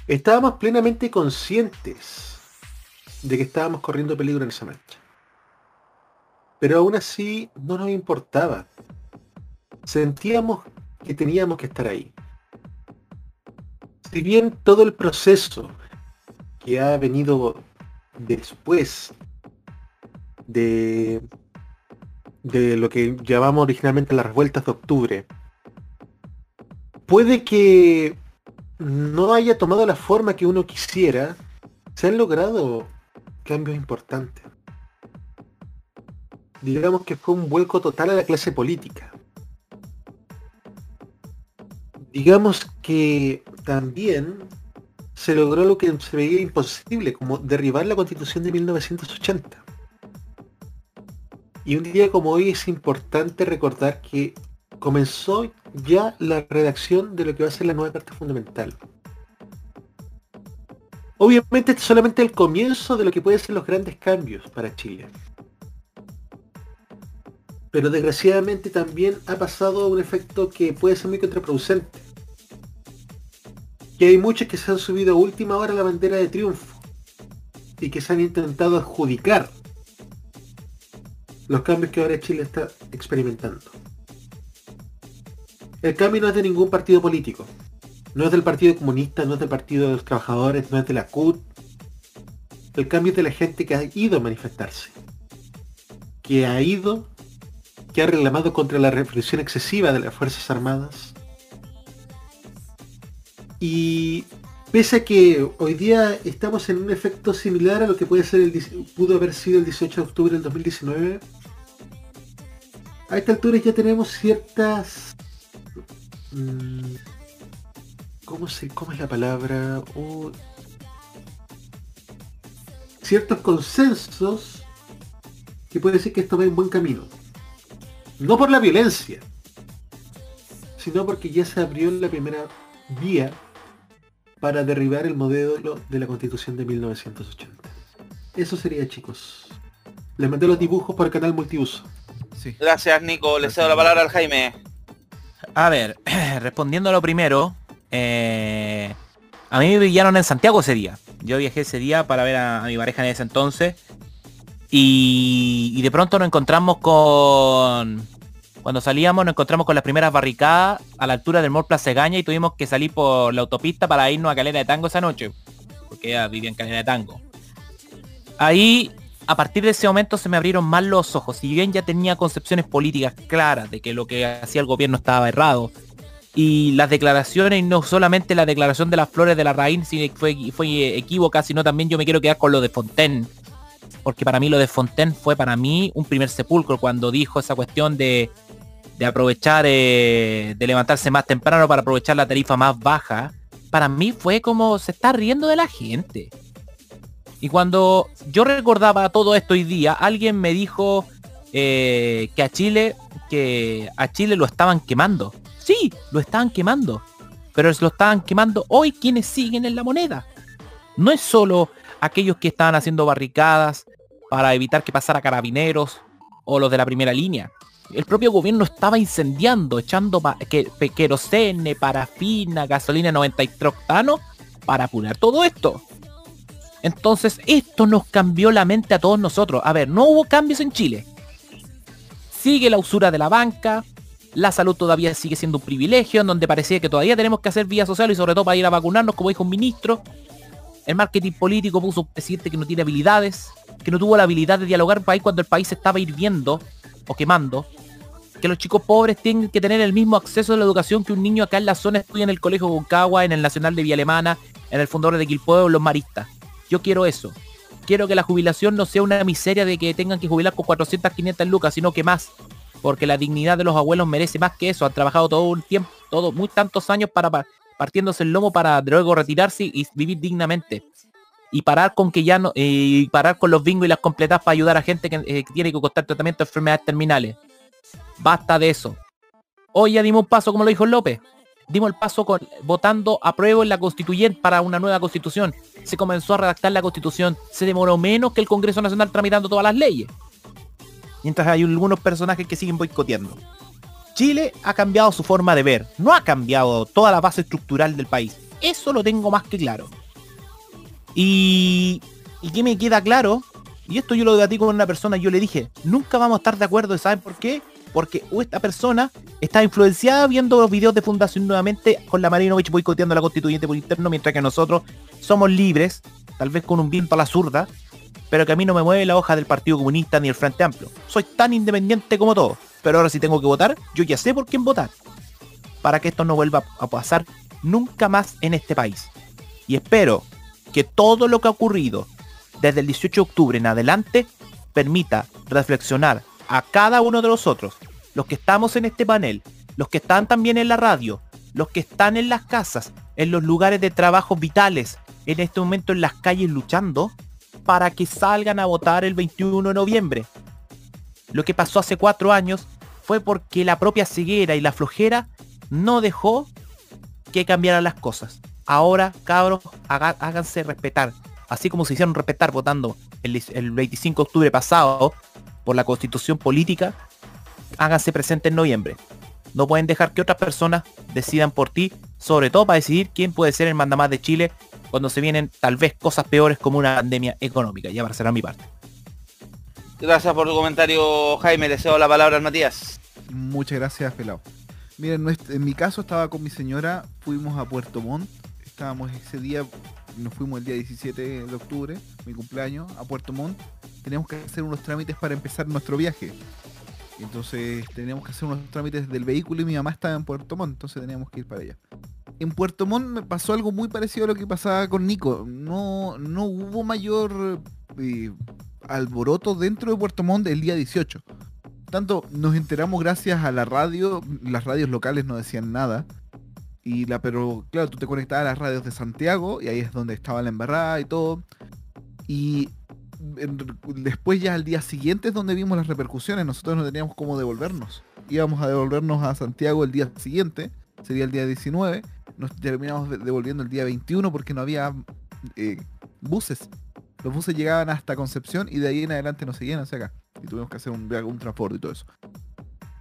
Estábamos plenamente conscientes de que estábamos corriendo peligro en esa marcha. Pero aún así no nos importaba. Sentíamos que teníamos que estar ahí. Si bien todo el proceso que ha venido después de, de lo que llamamos originalmente las revueltas de octubre, puede que no haya tomado la forma que uno quisiera, se han logrado cambios importantes. digamos que fue un vuelco total a la clase política. Digamos que también se logró lo que se veía imposible, como derribar la constitución de 1980. Y un día como hoy es importante recordar que comenzó ya la redacción de lo que va a ser la nueva Carta Fundamental. Obviamente este es solamente el comienzo de lo que pueden ser los grandes cambios para Chile. Pero desgraciadamente también ha pasado un efecto que puede ser muy contraproducente. Que hay muchos que se han subido a última hora la bandera de triunfo y que se han intentado adjudicar los cambios que ahora Chile está experimentando. El cambio no es de ningún partido político. No es del Partido Comunista, no es del Partido de los Trabajadores, no es de la CUT. El cambio es de la gente que ha ido a manifestarse. Que ha ido, que ha reclamado contra la represión excesiva de las Fuerzas Armadas. Y pese a que hoy día estamos en un efecto similar a lo que pudo haber sido el 18 de octubre del 2019, a esta altura ya tenemos ciertas... mm, ¿Cómo, se, ¿Cómo es la palabra? Oh, ciertos consensos que puede decir que esto va en buen camino. No por la violencia, sino porque ya se abrió la primera vía para derribar el modelo de la constitución de 1980. Eso sería chicos. Les mandé los dibujos por el canal multiuso. Gracias, Nico. Le cedo la palabra al Jaime. A ver, respondiendo a lo primero, eh, a mí me pillaron en Santiago ese día. Yo viajé ese día para ver a, mi pareja en ese entonces. Y, y de pronto nos encontramos con... Cuando salíamos nos encontramos con las primeras barricadas a la altura del Mall Plaza Egaña y tuvimos que salir por la autopista para irnos a Calera de Tango esa noche. Porque ella vivía en Calera de Tango. Ahí, a partir de ese momento se me abrieron más los ojos. Si bien ya tenía concepciones políticas claras de que lo que hacía el gobierno estaba errado, y las declaraciones, no solamente la declaración de las flores de la sino que fue, fue equívoca, sino también yo me quiero quedar con lo de Fontaine. Porque para mí lo de Fontaine fue para mí un primer sepulcro cuando dijo esa cuestión de, de aprovechar, eh, de levantarse más temprano para aprovechar la tarifa más baja. Para mí fue como se está riendo de la gente. Y cuando yo recordaba todo esto hoy día, alguien me dijo eh, que a Chile, que a Chile lo estaban quemando. Sí, lo estaban quemando. Pero lo estaban quemando hoy quienes siguen en la moneda. No es solo aquellos que estaban haciendo barricadas para evitar que pasara carabineros o los de la primera línea. El propio gobierno estaba incendiando, echando que, querosene, parafina, gasolina 93 octano para apurar todo esto. Entonces, esto nos cambió la mente a todos nosotros. A ver, no hubo cambios en Chile. Sigue la usura de la banca. La salud todavía sigue siendo un privilegio, en donde parecía que todavía tenemos que hacer vía social y sobre todo para ir a vacunarnos, como dijo un ministro. El marketing político puso un presidente que no tiene habilidades, que no tuvo la habilidad de dialogar país cuando el país se estaba hirviendo o quemando. Que los chicos pobres tienen que tener el mismo acceso a la educación que un niño acá en la zona estudia en el Colegio Concagua, en el Nacional de Vía Alemana, en el Fundador de Quilpueo, en los Maristas. Yo quiero eso. Quiero que la jubilación no sea una miseria de que tengan que jubilar con 400, 500 lucas, sino que más. Porque la dignidad de los abuelos merece más que eso. Han trabajado todo un tiempo, todo, muy tantos años para, pa- partiéndose el lomo para luego retirarse y vivir dignamente. Y parar con que ya no, y parar con los bingos y las completadas para ayudar a gente que, eh, que tiene que costar tratamiento de enfermedades terminales. Basta de eso. Hoy ya dimos un paso, como lo dijo López. Dimos el paso con votando apruebo en la constituyente para una nueva constitución. Se comenzó a redactar la constitución. Se demoró menos que el Congreso Nacional tramitando todas las leyes. Mientras hay algunos personajes que siguen boicoteando. Chile ha cambiado su forma de ver. No ha cambiado toda la base estructural del país. Eso lo tengo más que claro. Y, y que me queda claro, y esto yo lo debatí con una persona, yo le dije, nunca vamos a estar de acuerdo, ¿saben por qué? Porque esta persona está influenciada viendo los videos de Fundación nuevamente con la Marinovich boicoteando a la constituyente por interno, mientras que nosotros somos libres, tal vez con un viento a la zurda, pero que a mí no me mueve la hoja del Partido Comunista ni el Frente Amplio. Soy tan independiente como todos, pero ahora si tengo que votar, yo ya sé por quién votar. Para que esto no vuelva a pasar nunca más en este país. Y espero que todo lo que ha ocurrido desde el 18 de octubre en adelante permita reflexionar a cada uno de nosotros, los que estamos en este panel, los que están también en la radio, los que están en las casas, en los lugares de trabajo vitales, en este momento en las calles luchando, para que salgan a votar el 21 de noviembre. Lo que pasó hace cuatro años fue porque la propia ceguera y la flojera no dejó que cambiaran las cosas. Ahora, cabros, haga- háganse respetar. Así como se hicieron respetar votando el, el 25 de octubre pasado por la constitución política, háganse presentes en noviembre. No pueden dejar que otras personas decidan por ti, sobre todo para decidir quién puede ser el mandamás de Chile cuando se vienen tal vez cosas peores como una pandemia económica. Ya para cerrar mi parte. Gracias por tu comentario, Jaime. Le cedo la palabra al Matías. Muchas gracias, pelado. Miren, en mi caso estaba con mi señora, fuimos a Puerto Montt, estábamos ese día, nos fuimos el día 17 de octubre, mi cumpleaños, a Puerto Montt. Teníamos que hacer unos trámites para empezar nuestro viaje. Entonces teníamos que hacer unos trámites del vehículo y mi mamá estaba en Puerto Montt, entonces teníamos que ir para allá. En Puerto Montt me pasó algo muy parecido a lo que pasaba con Nico. No, no hubo mayor eh, alboroto dentro de Puerto Montt el día 18 tanto nos enteramos gracias a la radio, las radios locales no decían nada. Y la, pero claro, tú te conectabas a las radios de Santiago y ahí es donde estaba la embarrada y todo. Y después ya al día siguiente es donde vimos las repercusiones. Nosotros no teníamos cómo devolvernos. Íbamos a devolvernos a Santiago el día siguiente, sería el día 19. Nos terminamos de- devolviendo el día 21 porque no había eh, buses. Los buses llegaban hasta Concepción y de ahí en adelante no seguían hacia acá. Y tuvimos que hacer un, transporte y todo eso.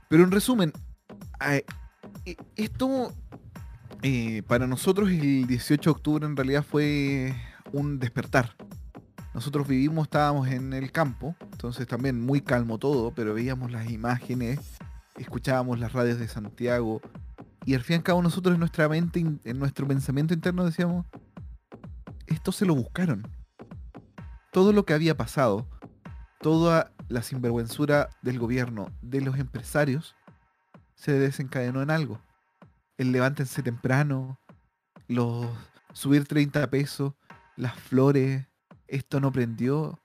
Pero en resumen, esto eh, para nosotros el 18 de octubre en realidad fue un despertar. Nosotros vivimos, estábamos en el campo, entonces también muy calmo todo, pero veíamos las imágenes, escuchábamos las radios de Santiago y al fin y al cabo nosotros en nuestra mente, en nuestro pensamiento interno decíamos, esto se lo buscaron. Todo lo que había pasado, toda la sinvergüenzura del gobierno, de los empresarios, se desencadenó en algo. El levántense temprano, los subir 30 pesos, las flores, esto no prendió.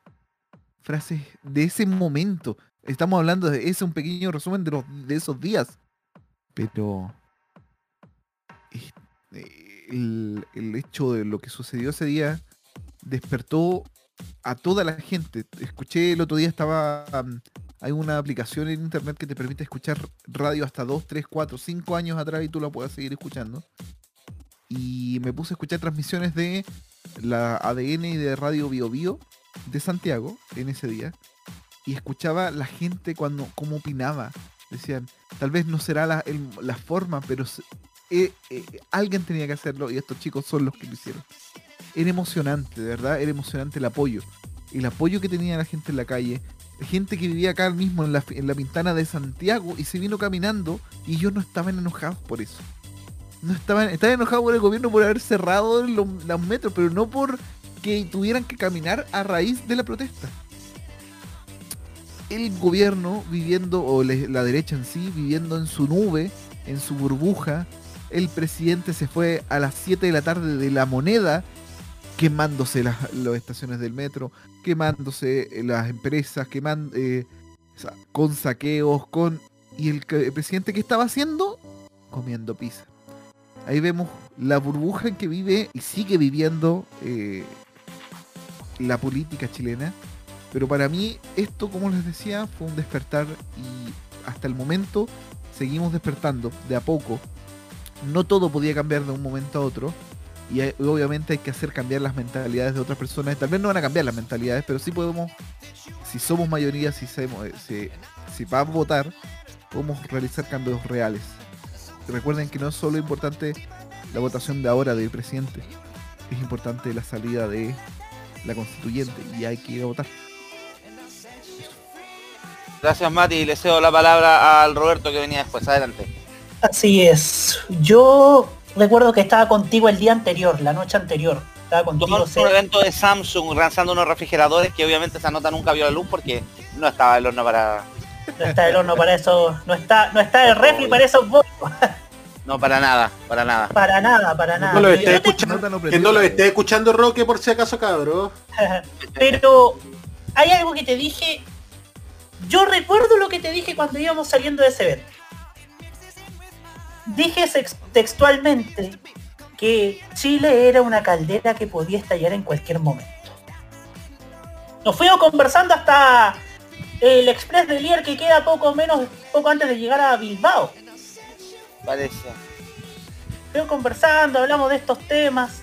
Frases de ese momento. Estamos hablando de ese un pequeño resumen de, los, de esos días. Pero eh, el, el hecho de lo que sucedió ese día despertó a toda la gente. Escuché el otro día estaba um, hay una aplicación en internet que te permite escuchar radio hasta 2, 3, 4, 5 años atrás y tú la puedes seguir escuchando. Y me puse a escuchar transmisiones de la ADN y de Radio Bio Bio de Santiago en ese día. Y escuchaba la gente cuando cómo opinaba. Decían, tal vez no será la, la forma, pero eh, eh, alguien tenía que hacerlo y estos chicos son los que lo hicieron. Era emocionante, de verdad, era emocionante el apoyo. El apoyo que tenía la gente en la calle. Gente que vivía acá mismo en la, en la pintana de Santiago y se vino caminando y ellos no estaban enojados por eso. No estaban, estaban enojados por el gobierno por haber cerrado los, metros, pero no por que tuvieran que caminar a raíz de la protesta. El gobierno viviendo, o la derecha en sí, viviendo en su nube, en su burbuja. El presidente se fue a las 7 de la tarde de la moneda, quemándose las estaciones del metro, quemándose eh, las empresas, quemando, con saqueos, con... ¿Y el, que- presidente qué estaba haciendo? Comiendo pizza. Ahí vemos la burbuja en que vive y sigue viviendo eh, la política chilena. Pero para mí esto, como les decía, fue un despertar y hasta el momento seguimos despertando de a poco. No todo podía cambiar de un momento a otro. Y hay- obviamente hay que hacer cambiar las mentalidades de otras personas. Tal vez no van a cambiar las mentalidades, pero sí podemos, si somos mayoría, si, sabemos- si, si vamos a votar, podemos realizar cambios reales. Recuerden que no es solo importante la votación de ahora del presidente, es importante la salida de la constituyente y hay que ir a votar. Gracias Mati, le cedo la palabra al Roberto que venía después. Adelante. Así es. Yo recuerdo que estaba contigo el día anterior, la noche anterior. Estaba contigo. Tuvimos un evento de Samsung lanzando unos refrigeradores que obviamente esa nota nunca vio la luz porque no estaba el horno para... No está el horno para eso. No está, no está el refri para esos bollos. No, para nada, para nada. Para nada, para nada. No lo esté yo te- escuchando, que no lo esté escuchando Roque por si acaso, cabro. Pero hay algo que te dije Yo recuerdo lo que te dije cuando íbamos saliendo de ese evento. Dije textualmente que Chile era una caldera que podía estallar en cualquier momento. Nos fuimos conversando hasta el Express de Lier que queda poco menos, poco antes de llegar a Bilbao. Parece. Fuimos conversando, hablamos de estos temas.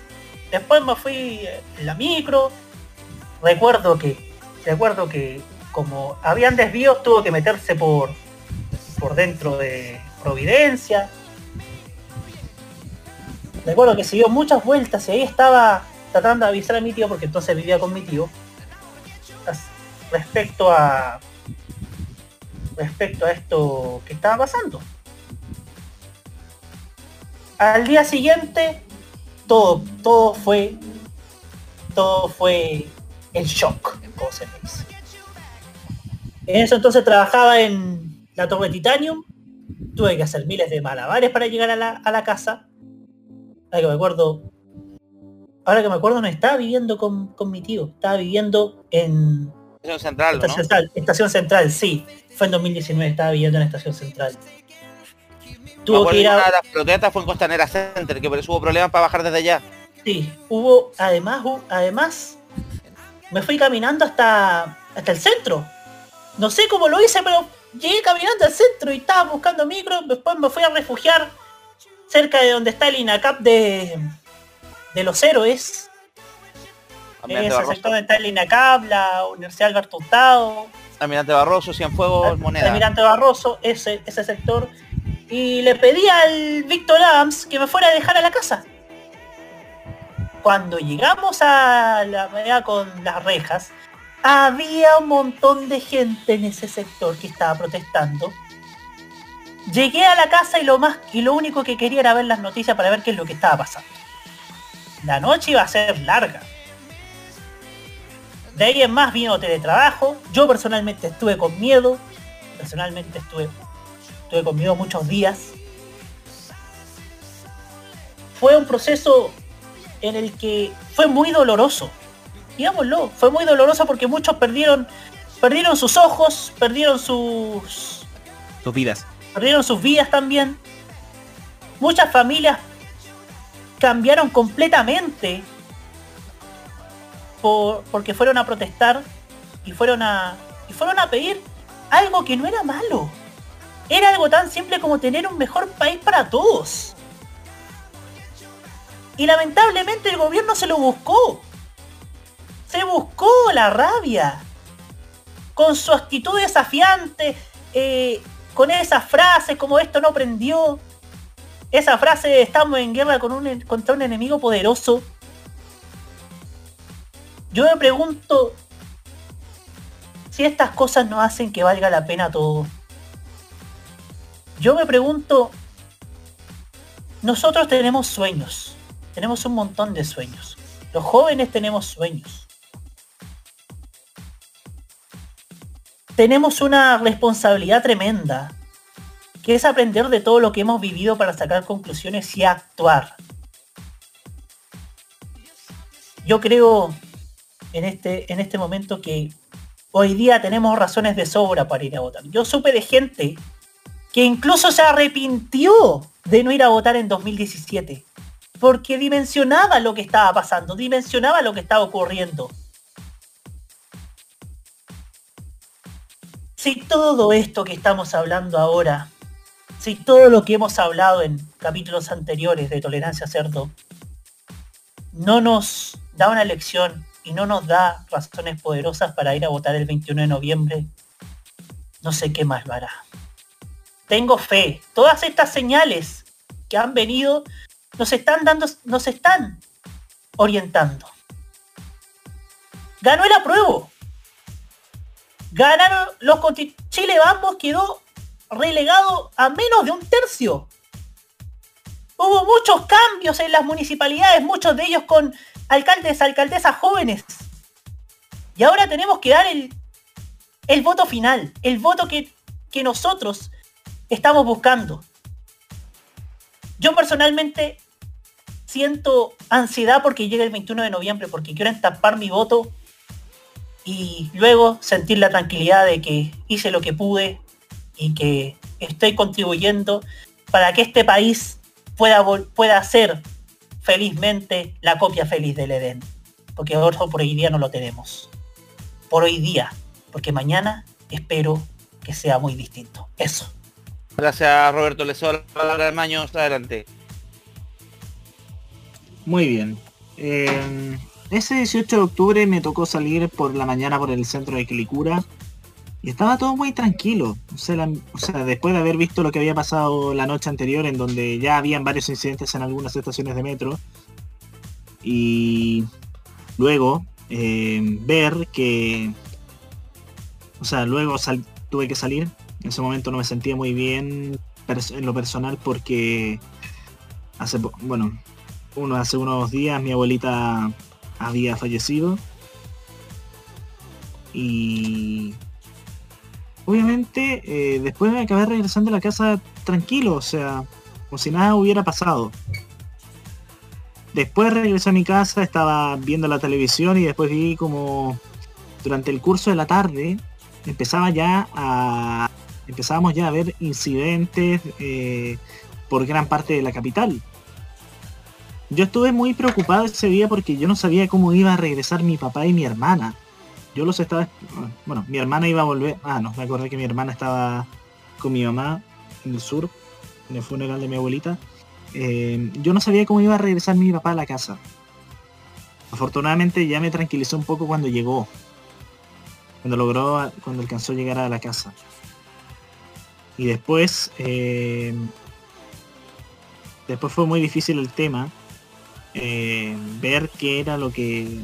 Después me fui eh, en la micro. Recuerdo que, recuerdo que como habían desvíos tuvo que meterse por, por dentro de Providencia. Recuerdo que se dio muchas vueltas y ahí estaba tratando de avisar a mi tío porque entonces vivía con mi tío. Respecto a respecto a esto que estaba pasando. Al día siguiente todo, todo fue todo fue el shock, como se dice. En eso entonces trabajaba en la Torre Titanium. Tuve que hacer miles de malabares para llegar a la, a la casa. Ahora que me acuerdo. Ahora que me acuerdo no estaba viviendo con, con mi tío. Estaba viviendo en Estación Central, ¿no? Estación Central, Estación Central, sí. Fue en 2019, estaba viviendo en Estación Central. Tuvo que ir a... las protestas fue en Costanera Center, que por eso hubo problemas para bajar desde allá. Sí, hubo, además, además, me fui caminando hasta, hasta el centro. No sé cómo lo hice, pero llegué caminando al centro y estaba buscando micro, después me fui a refugiar cerca de donde está el INACAP de, de los héroes. Barroso, sector donde está el INACAP, la Universidad Alberto Hurtado, Almirante Barroso, Cienfuegos, Moneda. Almirante Barroso, ese, ese sector. Y le pedí al Víctor Adams que me fuera a dejar a la casa. Cuando llegamos a la manera con las rejas, había un montón de gente en ese sector que estaba protestando. Llegué a la casa y lo más y lo único que quería era ver las noticias para ver qué es lo que estaba pasando. La noche iba a ser larga. De ahí en más vino teletrabajo. Yo personalmente estuve con miedo. Personalmente estuve, estuve con miedo muchos días. Fue un proceso en el que fue muy doloroso. Digámoslo, fue muy doloroso porque muchos perdieron, perdieron sus ojos, perdieron sus, Tus vidas. Perdieron sus vidas también. Muchas familias cambiaron completamente por- porque fueron a protestar y fueron a y fueron a pedir algo que no era malo. Era algo tan simple como tener un mejor país para todos. Y lamentablemente el gobierno se lo buscó. Se buscó la rabia. Con su actitud desafiante, eh, con esas frases como esto no prendió. Esa frase de estamos en guerra con un, contra un enemigo poderoso. Yo me pregunto si estas cosas no hacen que valga la pena todo. Yo me pregunto, nosotros tenemos sueños, tenemos un montón de sueños. Los jóvenes tenemos sueños. Tenemos una responsabilidad tremenda, que es aprender de todo lo que hemos vivido para sacar conclusiones y actuar. Yo creo en este, en este momento que hoy día tenemos razones de sobra para ir a votar. Yo supe de gente que incluso se arrepintió de no ir a votar en 2017, porque dimensionaba lo que estaba pasando, dimensionaba lo que estaba ocurriendo. Si todo esto que estamos hablando ahora, si todo lo que hemos hablado en capítulos anteriores de Tolerancia Cerdo, no nos da una lección y no nos da razones poderosas para ir a votar el 21 de noviembre, no sé qué más lo hará. Tengo fe. Todas estas señales que han venido nos están dando, nos están orientando. Ganó el apruebo. Ganaron los Chile Vamos quedó relegado a menos de un tercio. Hubo muchos cambios en las municipalidades, muchos de ellos con alcaldes, alcaldesas jóvenes. Y ahora tenemos que dar el, el voto final, el voto que, que nosotros estamos buscando. Yo personalmente siento ansiedad porque llega el 21 de noviembre, porque quiero estampar mi voto y luego sentir la tranquilidad de que hice lo que pude y que estoy contribuyendo para que este país pueda, pueda ser felizmente la copia feliz del Edén. Porque otro por hoy día no lo tenemos. Por hoy día. Porque mañana espero que sea muy distinto. Eso. Gracias Roberto, le cedo la palabra al Maño, adelante. Muy bien. Eh, ese 18 de octubre me tocó salir por la mañana por el centro de Quilicura y estaba todo muy tranquilo. O sea, después de haber visto lo que había pasado la noche anterior, en donde ya habían varios incidentes en algunas estaciones de metro, y luego eh, ver que, o sea, luego tuve que salir. En ese momento no me sentía muy bien en lo personal porque hace, bueno, uno, hace unos días mi abuelita había fallecido. Y obviamente eh, después me acabé regresando a la casa tranquilo, o sea, como si nada hubiera pasado. Después regresé a mi casa, estaba viendo la televisión y después vi como durante el curso de la tarde empezaba ya a empezábamos ya a ver incidentes eh, por gran parte de la capital. Yo estuve muy preocupado ese día porque yo no sabía cómo iba a regresar mi papá y mi hermana. Yo los estaba... Bueno, mi hermana iba a volver... Ah, no, me acordé que mi hermana estaba con mi mamá en el sur, en el funeral de mi abuelita. Eh, yo no sabía cómo iba a regresar mi papá a la casa. Afortunadamente ya me tranquilizó un poco cuando llegó. Cuando logró, cuando alcanzó a llegar a la casa. Y después... eh, después fue muy difícil el tema. Eh, ver qué era lo que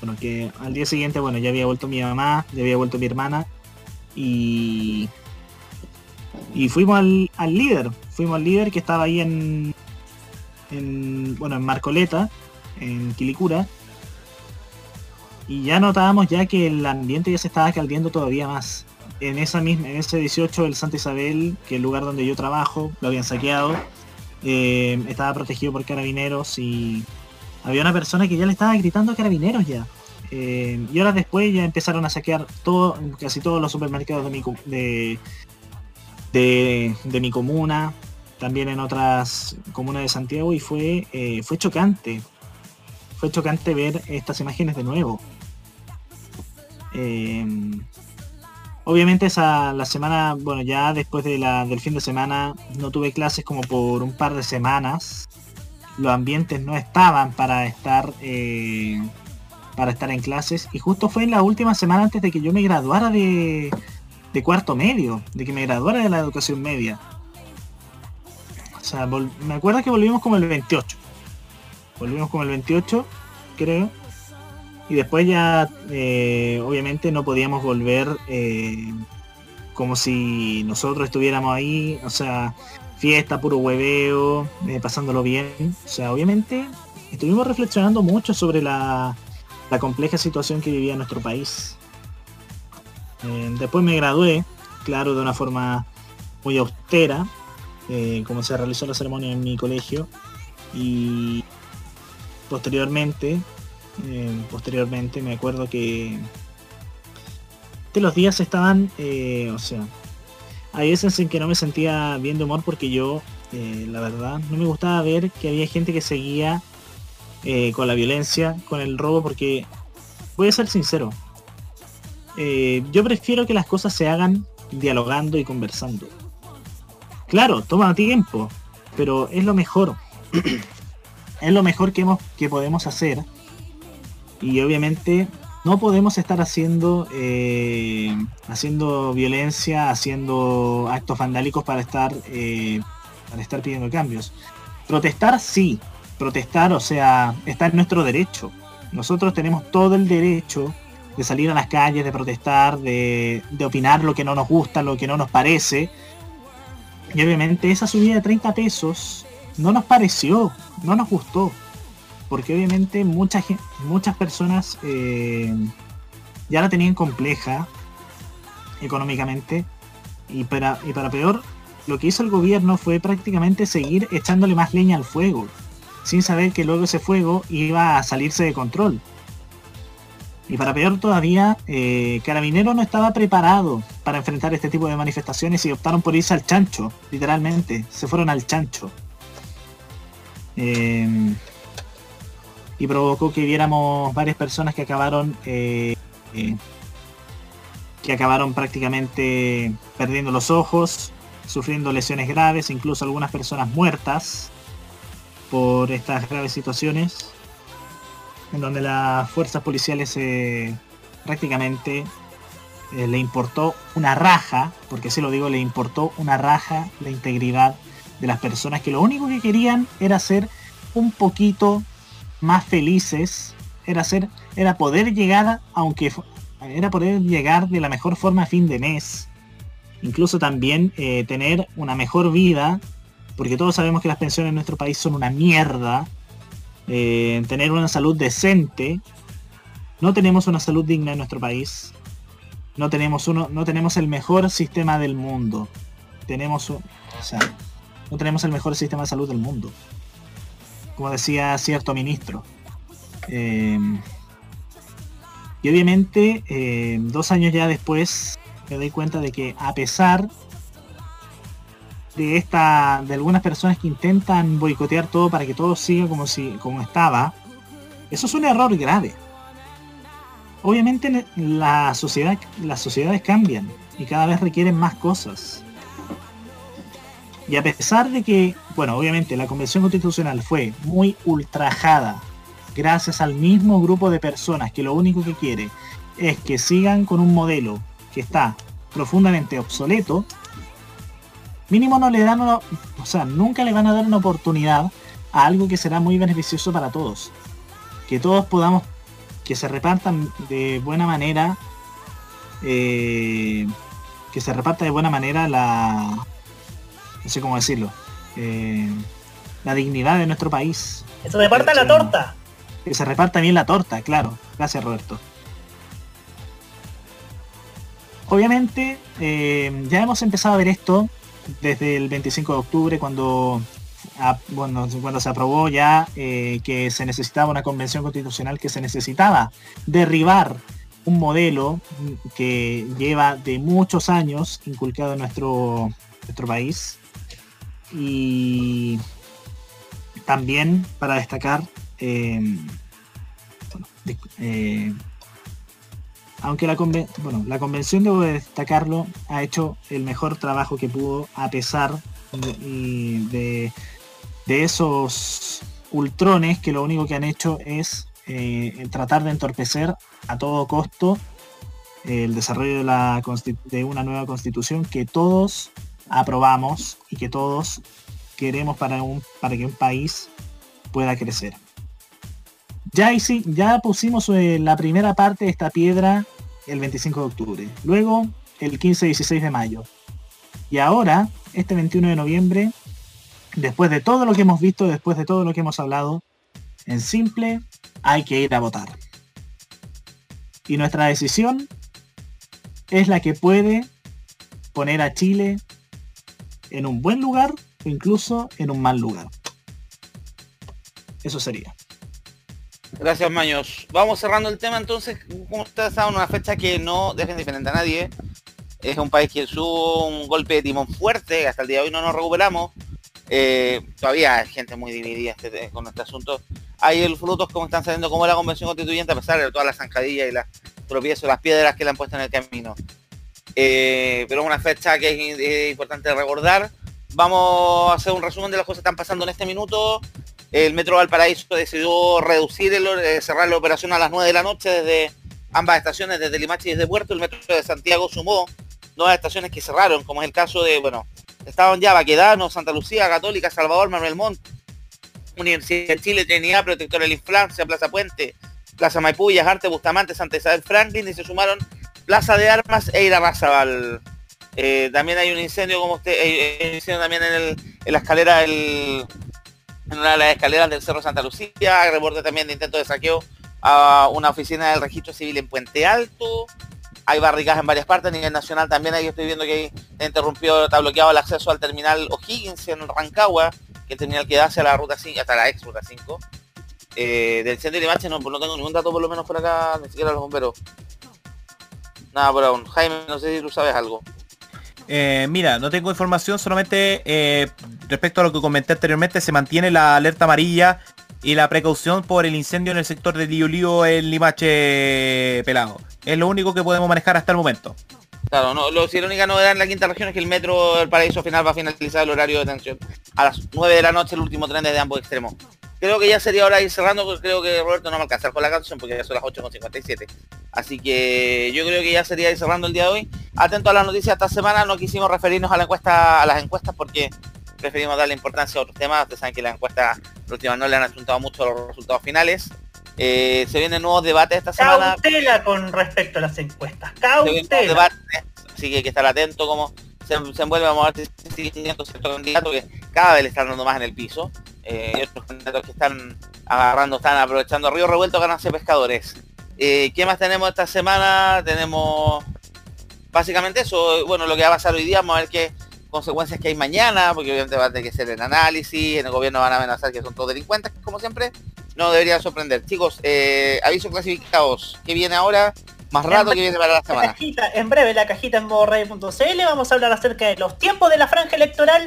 bueno que al día siguiente bueno ya había vuelto mi mamá ya había vuelto mi hermana y y fuimos al, al líder fuimos al líder que estaba ahí en, en bueno en Marcoleta en Quilicura y ya notábamos ya que el ambiente ya se estaba caldeando todavía más. En esa misma en ese 18 del Santa Isabel que es el lugar donde yo trabajo lo habían saqueado eh, estaba protegido por carabineros y había una persona que ya le estaba gritando a carabineros ya. Eh, y horas después ya empezaron a saquear todo, casi todos los supermercados de mi, de, mi comuna, también en otras comunas de Santiago y fue, eh, fue chocante. Fue chocante ver estas imágenes de nuevo. Obviamente esa la semana, bueno, ya después de la, del fin de semana no tuve clases como por un par de semanas. Los ambientes no estaban para estar eh, para estar en clases y justo fue en la última semana antes de que yo me graduara de, de cuarto medio, de que me graduara de la educación media. O sea, me acuerdo que volvimos como el 28. Volvimos como el 28, creo. Y después ya, eh, obviamente, no podíamos volver eh, como si nosotros estuviéramos ahí, o sea, fiesta, puro hueveo, eh, pasándolo bien. O sea, obviamente, estuvimos reflexionando mucho sobre la, compleja situación que vivía nuestro país. Después me gradué, claro, de una forma muy austera, como se realizó la ceremonia en mi colegio. Y posteriormente, eh, posteriormente me acuerdo que de los días estaban, eh, o sea, hay veces en que no me sentía bien de humor porque yo, eh, la verdad, no me gustaba ver que había gente que seguía con la violencia, con el robo, porque voy a ser sincero, yo prefiero que las cosas se hagan dialogando y conversando. Claro, toma tiempo, pero es lo mejor. es lo mejor que, hemos, que podemos hacer y obviamente no podemos estar haciendo eh, haciendo violencia haciendo actos vandálicos para estar eh, para estar pidiendo cambios. Protestar sí. Protestar o sea está en nuestro derecho. Nosotros tenemos todo el derecho de salir a las calles de protestar de, de opinar lo que no nos gusta lo que no nos parece. Y obviamente esa subida de 30 pesos no nos pareció no nos gustó porque obviamente mucha muchas personas eh, ya la tenían compleja económicamente y para, y para peor lo que hizo el gobierno fue prácticamente seguir echándole más leña al fuego sin saber que luego ese fuego iba a salirse de control Y para peor todavía, eh, Carabinero no estaba preparado para enfrentar este tipo de manifestaciones y optaron por irse al chancho, literalmente. Se fueron al chancho. Eh, y provocó que viéramos varias personas que acabaron eh, eh, que acabaron prácticamente perdiendo los ojos, sufriendo lesiones graves, incluso algunas personas muertas por estas graves situaciones, en donde las fuerzas policiales eh, prácticamente le importó una raja, porque se lo digo, le importó una raja la integridad de las personas que lo único que querían era ser un poquito más felices, era ser, era poder llegar, aunque era poder llegar de la mejor forma a fin de mes. Incluso también eh, tener una mejor vida, porque todos sabemos que las pensiones en nuestro país son una mierda. Eh, tener una salud decente. No tenemos una salud digna en nuestro país. No tenemos uno, no tenemos el mejor sistema del mundo. Tenemos o sea, no tenemos el mejor sistema de salud del mundo. Como decía cierto ministro. Eh, y obviamente, eh, dos años ya después, me doy cuenta de que a pesar de esta, de algunas personas que intentan boicotear todo para que todo siga como si, como estaba, eso es un error grave. Obviamente la sociedad, las sociedades cambian y cada vez requieren más cosas. Y a pesar de que, bueno, obviamente la Convención Constitucional fue muy ultrajada gracias al mismo grupo de personas que lo único que quiere es que sigan con un modelo que está profundamente obsoleto, mínimo no le dan una, o sea, nunca le van a dar una oportunidad a algo que será muy beneficioso para todos. Que todos podamos, que se repartan de buena manera, eh, que se reparta de buena manera la, no sé cómo decirlo, eh, la dignidad de nuestro país. Que se reparta la torta. Que se reparta bien la torta, claro. Gracias, Roberto. Obviamente, eh, ya hemos empezado a ver esto desde el 25 de octubre, cuando, ah, bueno, cuando se aprobó ya eh, que se necesitaba una convención constitucional, que se necesitaba derribar un modelo que lleva de muchos años inculcado en nuestro, nuestro país. Y también para destacar, eh, eh, aunque la, bueno, la convención, debo de destacarlo, ha hecho el mejor trabajo que pudo a pesar de, de, esos ultrones que lo único que han hecho es eh, tratar de entorpecer a todo costo el desarrollo de, la, de una nueva constitución que todos aprobamos y que todos queremos para, un, para que un país pueda crecer. Ya, hici- ya pusimos eh, la primera parte de esta piedra el 25 de octubre, luego el 15 y 16 de mayo. Y ahora, este 21 de noviembre, después de todo lo que hemos visto, después de todo lo que hemos hablado, en simple, hay que ir a votar. Y nuestra decisión es la que puede poner a Chile en un buen lugar o incluso en un mal lugar. Eso sería. Gracias, Maños. Vamos cerrando el tema entonces. Como ustedes saben, una fecha que no deja indiferente a nadie. Es un país que tuvo un golpe de timón fuerte. Hasta el día de hoy no nos recuperamos. Eh, todavía hay gente muy dividida este- con este asunto. Hay el frutos como están saliendo como la convención constituyente a pesar de todas las zancadillas y las tropiezos, las piedras que le han puesto en el camino. Eh, pero es una fecha que es, importante recordar. Vamos a hacer un resumen de las cosas que están pasando en este minuto. El Metro Valparaíso decidió reducir, el, eh, cerrar la operación a las 9 de la noche desde ambas estaciones, desde Limache y desde Puerto. El Metro de Santiago sumó nuevas estaciones que cerraron, como es el caso de, bueno, estaban ya Baquedano, Santa Lucía, Católica, Salvador, Manuel Montt, Universidad de Chile, Trinidad, Protectora de la Infancia, Plaza Puente, Plaza Maipú, Arte, Bustamante, Santa Isabel Franklin y se sumaron Plaza de Armas e Irarrázaval. Eh, también hay un incendio, como usted, eh, hay un incendio también en, la escalera del, en una de las escaleras del Cerro Santa Lucía, reporte también de intento de saqueo a una oficina del registro civil en Puente Alto, hay barricadas en varias partes, a nivel nacional también ahí estoy viendo que hay- está bloqueado el acceso al terminal O'Higgins en Rancagua, que el terminal que da hacia la ruta 5, hasta la ex ruta 5. Eh, del incendio de Limache no, no tengo ningún dato por lo menos por acá, ni siquiera los bomberos. Nada por aún. Jaime, no sé si tú sabes algo. Eh, mira, no tengo información, solamente eh, respecto a lo que comenté anteriormente, se mantiene la alerta amarilla y la precaución por el incendio en el sector de Lío Lío en Limache Pelado. Es lo único que podemos manejar hasta el momento. Claro, no, lo, si la única novedad en la quinta región es que el metro del paraíso final va a finalizar el horario de detención a las 9 de la noche, el último tren desde ambos extremos. Creo que ya sería hora de ir cerrando, porque creo que Roberto no va a alcanzar con la canción porque ya son las 8.57. Así que yo creo que ya sería ir cerrando el día de hoy. Atento a las noticias esta semana, no quisimos referirnos a la encuesta, a las encuestas porque preferimos darle importancia a otros temas. Ustedes saben que las encuestas últimas no le han apuntado mucho los resultados finales. Eh, se vienen nuevos debates esta semana. Cautela con respecto a las encuestas. Cautela. debates, así que hay que estar atento como se, se envuelve vamos a ver si candidato que cada vez le están dando más en el piso. Eh, y otros candidatos que están agarrando, están aprovechando Río Revuelto ganarse pescadores. Eh, ¿Qué más tenemos esta semana? Tenemos básicamente eso, bueno, lo que va a pasar hoy día, vamos a ver qué consecuencias que hay mañana, porque obviamente va a tener que ser el análisis, en el gobierno van a amenazar que son todos delincuentes, como siempre, no debería sorprender. Chicos, eh, aviso clasificados, ¿qué viene ahora? Más rato que viene para la La semana. cajita, en breve la cajita en modoradio.cl vamos a hablar acerca de los tiempos de la franja electoral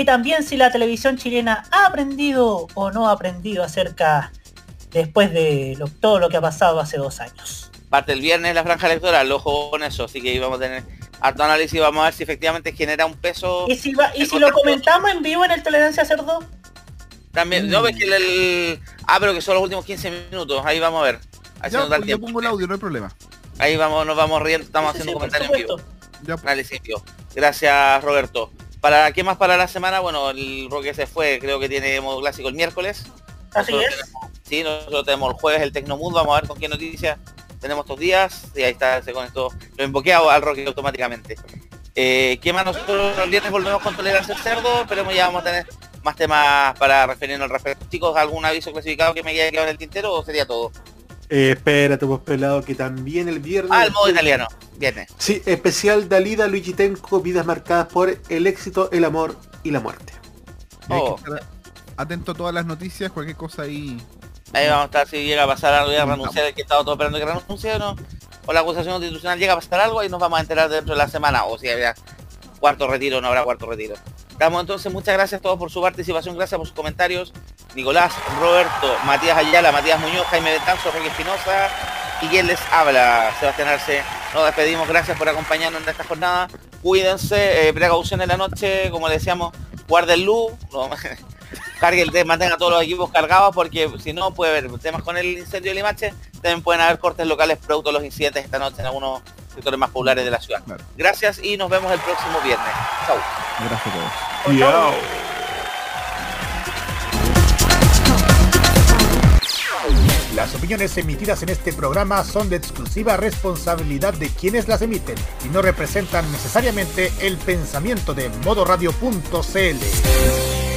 y también si la televisión chilena ha aprendido o no ha aprendido acerca después de lo- todo lo que ha pasado hace dos años. Parte el viernes la franja electoral, ojo con eso, así que ahí vamos a tener harto análisis y vamos a ver si efectivamente genera un peso. Y si, va- y si lo comentamos en vivo en el Tolerancia Cerdo, También, no ves que el, el- Ah, pero que son los últimos 15 minutos, ahí vamos a ver. Así Ya, nos da el pues, yo pongo el audio, no hay problema. Ahí vamos, nos vamos riendo, estamos Sí, haciendo sí, comentarios en vivo. Ya, pues. Análisis en vivo. Gracias Roberto. ¿Para qué más para la semana? Bueno, el Roque se fue, creo que tiene modo clásico el miércoles. así Nosotros es. tenemos- sí, nosotros tenemos el jueves el Tecnomood, vamos a ver con qué noticias tenemos estos días. Y ahí está, se conectó, lo invoqué al Roque automáticamente. Eh, ¿Qué más nosotros el viernes volvemos con Tolerancia al Cerdo? Esperemos ya vamos a tener más temas para referirnos al respecto. Chicos, ¿algún aviso clasificado que me haya quedado en el tintero o sería todo? Eh, espérate, pues pelado, que también el viernes... Ah, el modo italiano. Viernes. Sí, especial Dalida Luigi Tenco, vidas marcadas por el éxito, el amor y la muerte. Oh. atento a todas las noticias, cualquier cosa ahí. Ahí vamos a estar si llega a pasar algo, llega a renunciar el que estaba todo esperando que renuncie o no. O la acusación constitucional llega a pasar algo y nos vamos a enterar dentro de la semana. O si había cuarto retiro o no habrá cuarto retiro. Damos entonces muchas gracias a todos por su participación, gracias por sus comentarios. Nicolás, Roberto, Matías Ayala, Matías Muñoz, Jaime Betanzo, Roque Espinosa y quien les habla, Sebastián Arce. Nos despedimos, gracias por acompañarnos en esta jornada. Cuídense, eh, precaución en la noche, como le decíamos, guarden luz, no, cargue el mantenga todos los equipos cargados porque si no puede haber temas con el incendio de Limache, también pueden haber cortes locales producto de los incidentes esta noche en algunos sectores más populares de la ciudad. Claro. Gracias y nos vemos el próximo viernes. Chau. Gracias a todos. Las opiniones emitidas en este programa son de exclusiva responsabilidad de quienes las emiten y no representan necesariamente el pensamiento de modoradio.cl.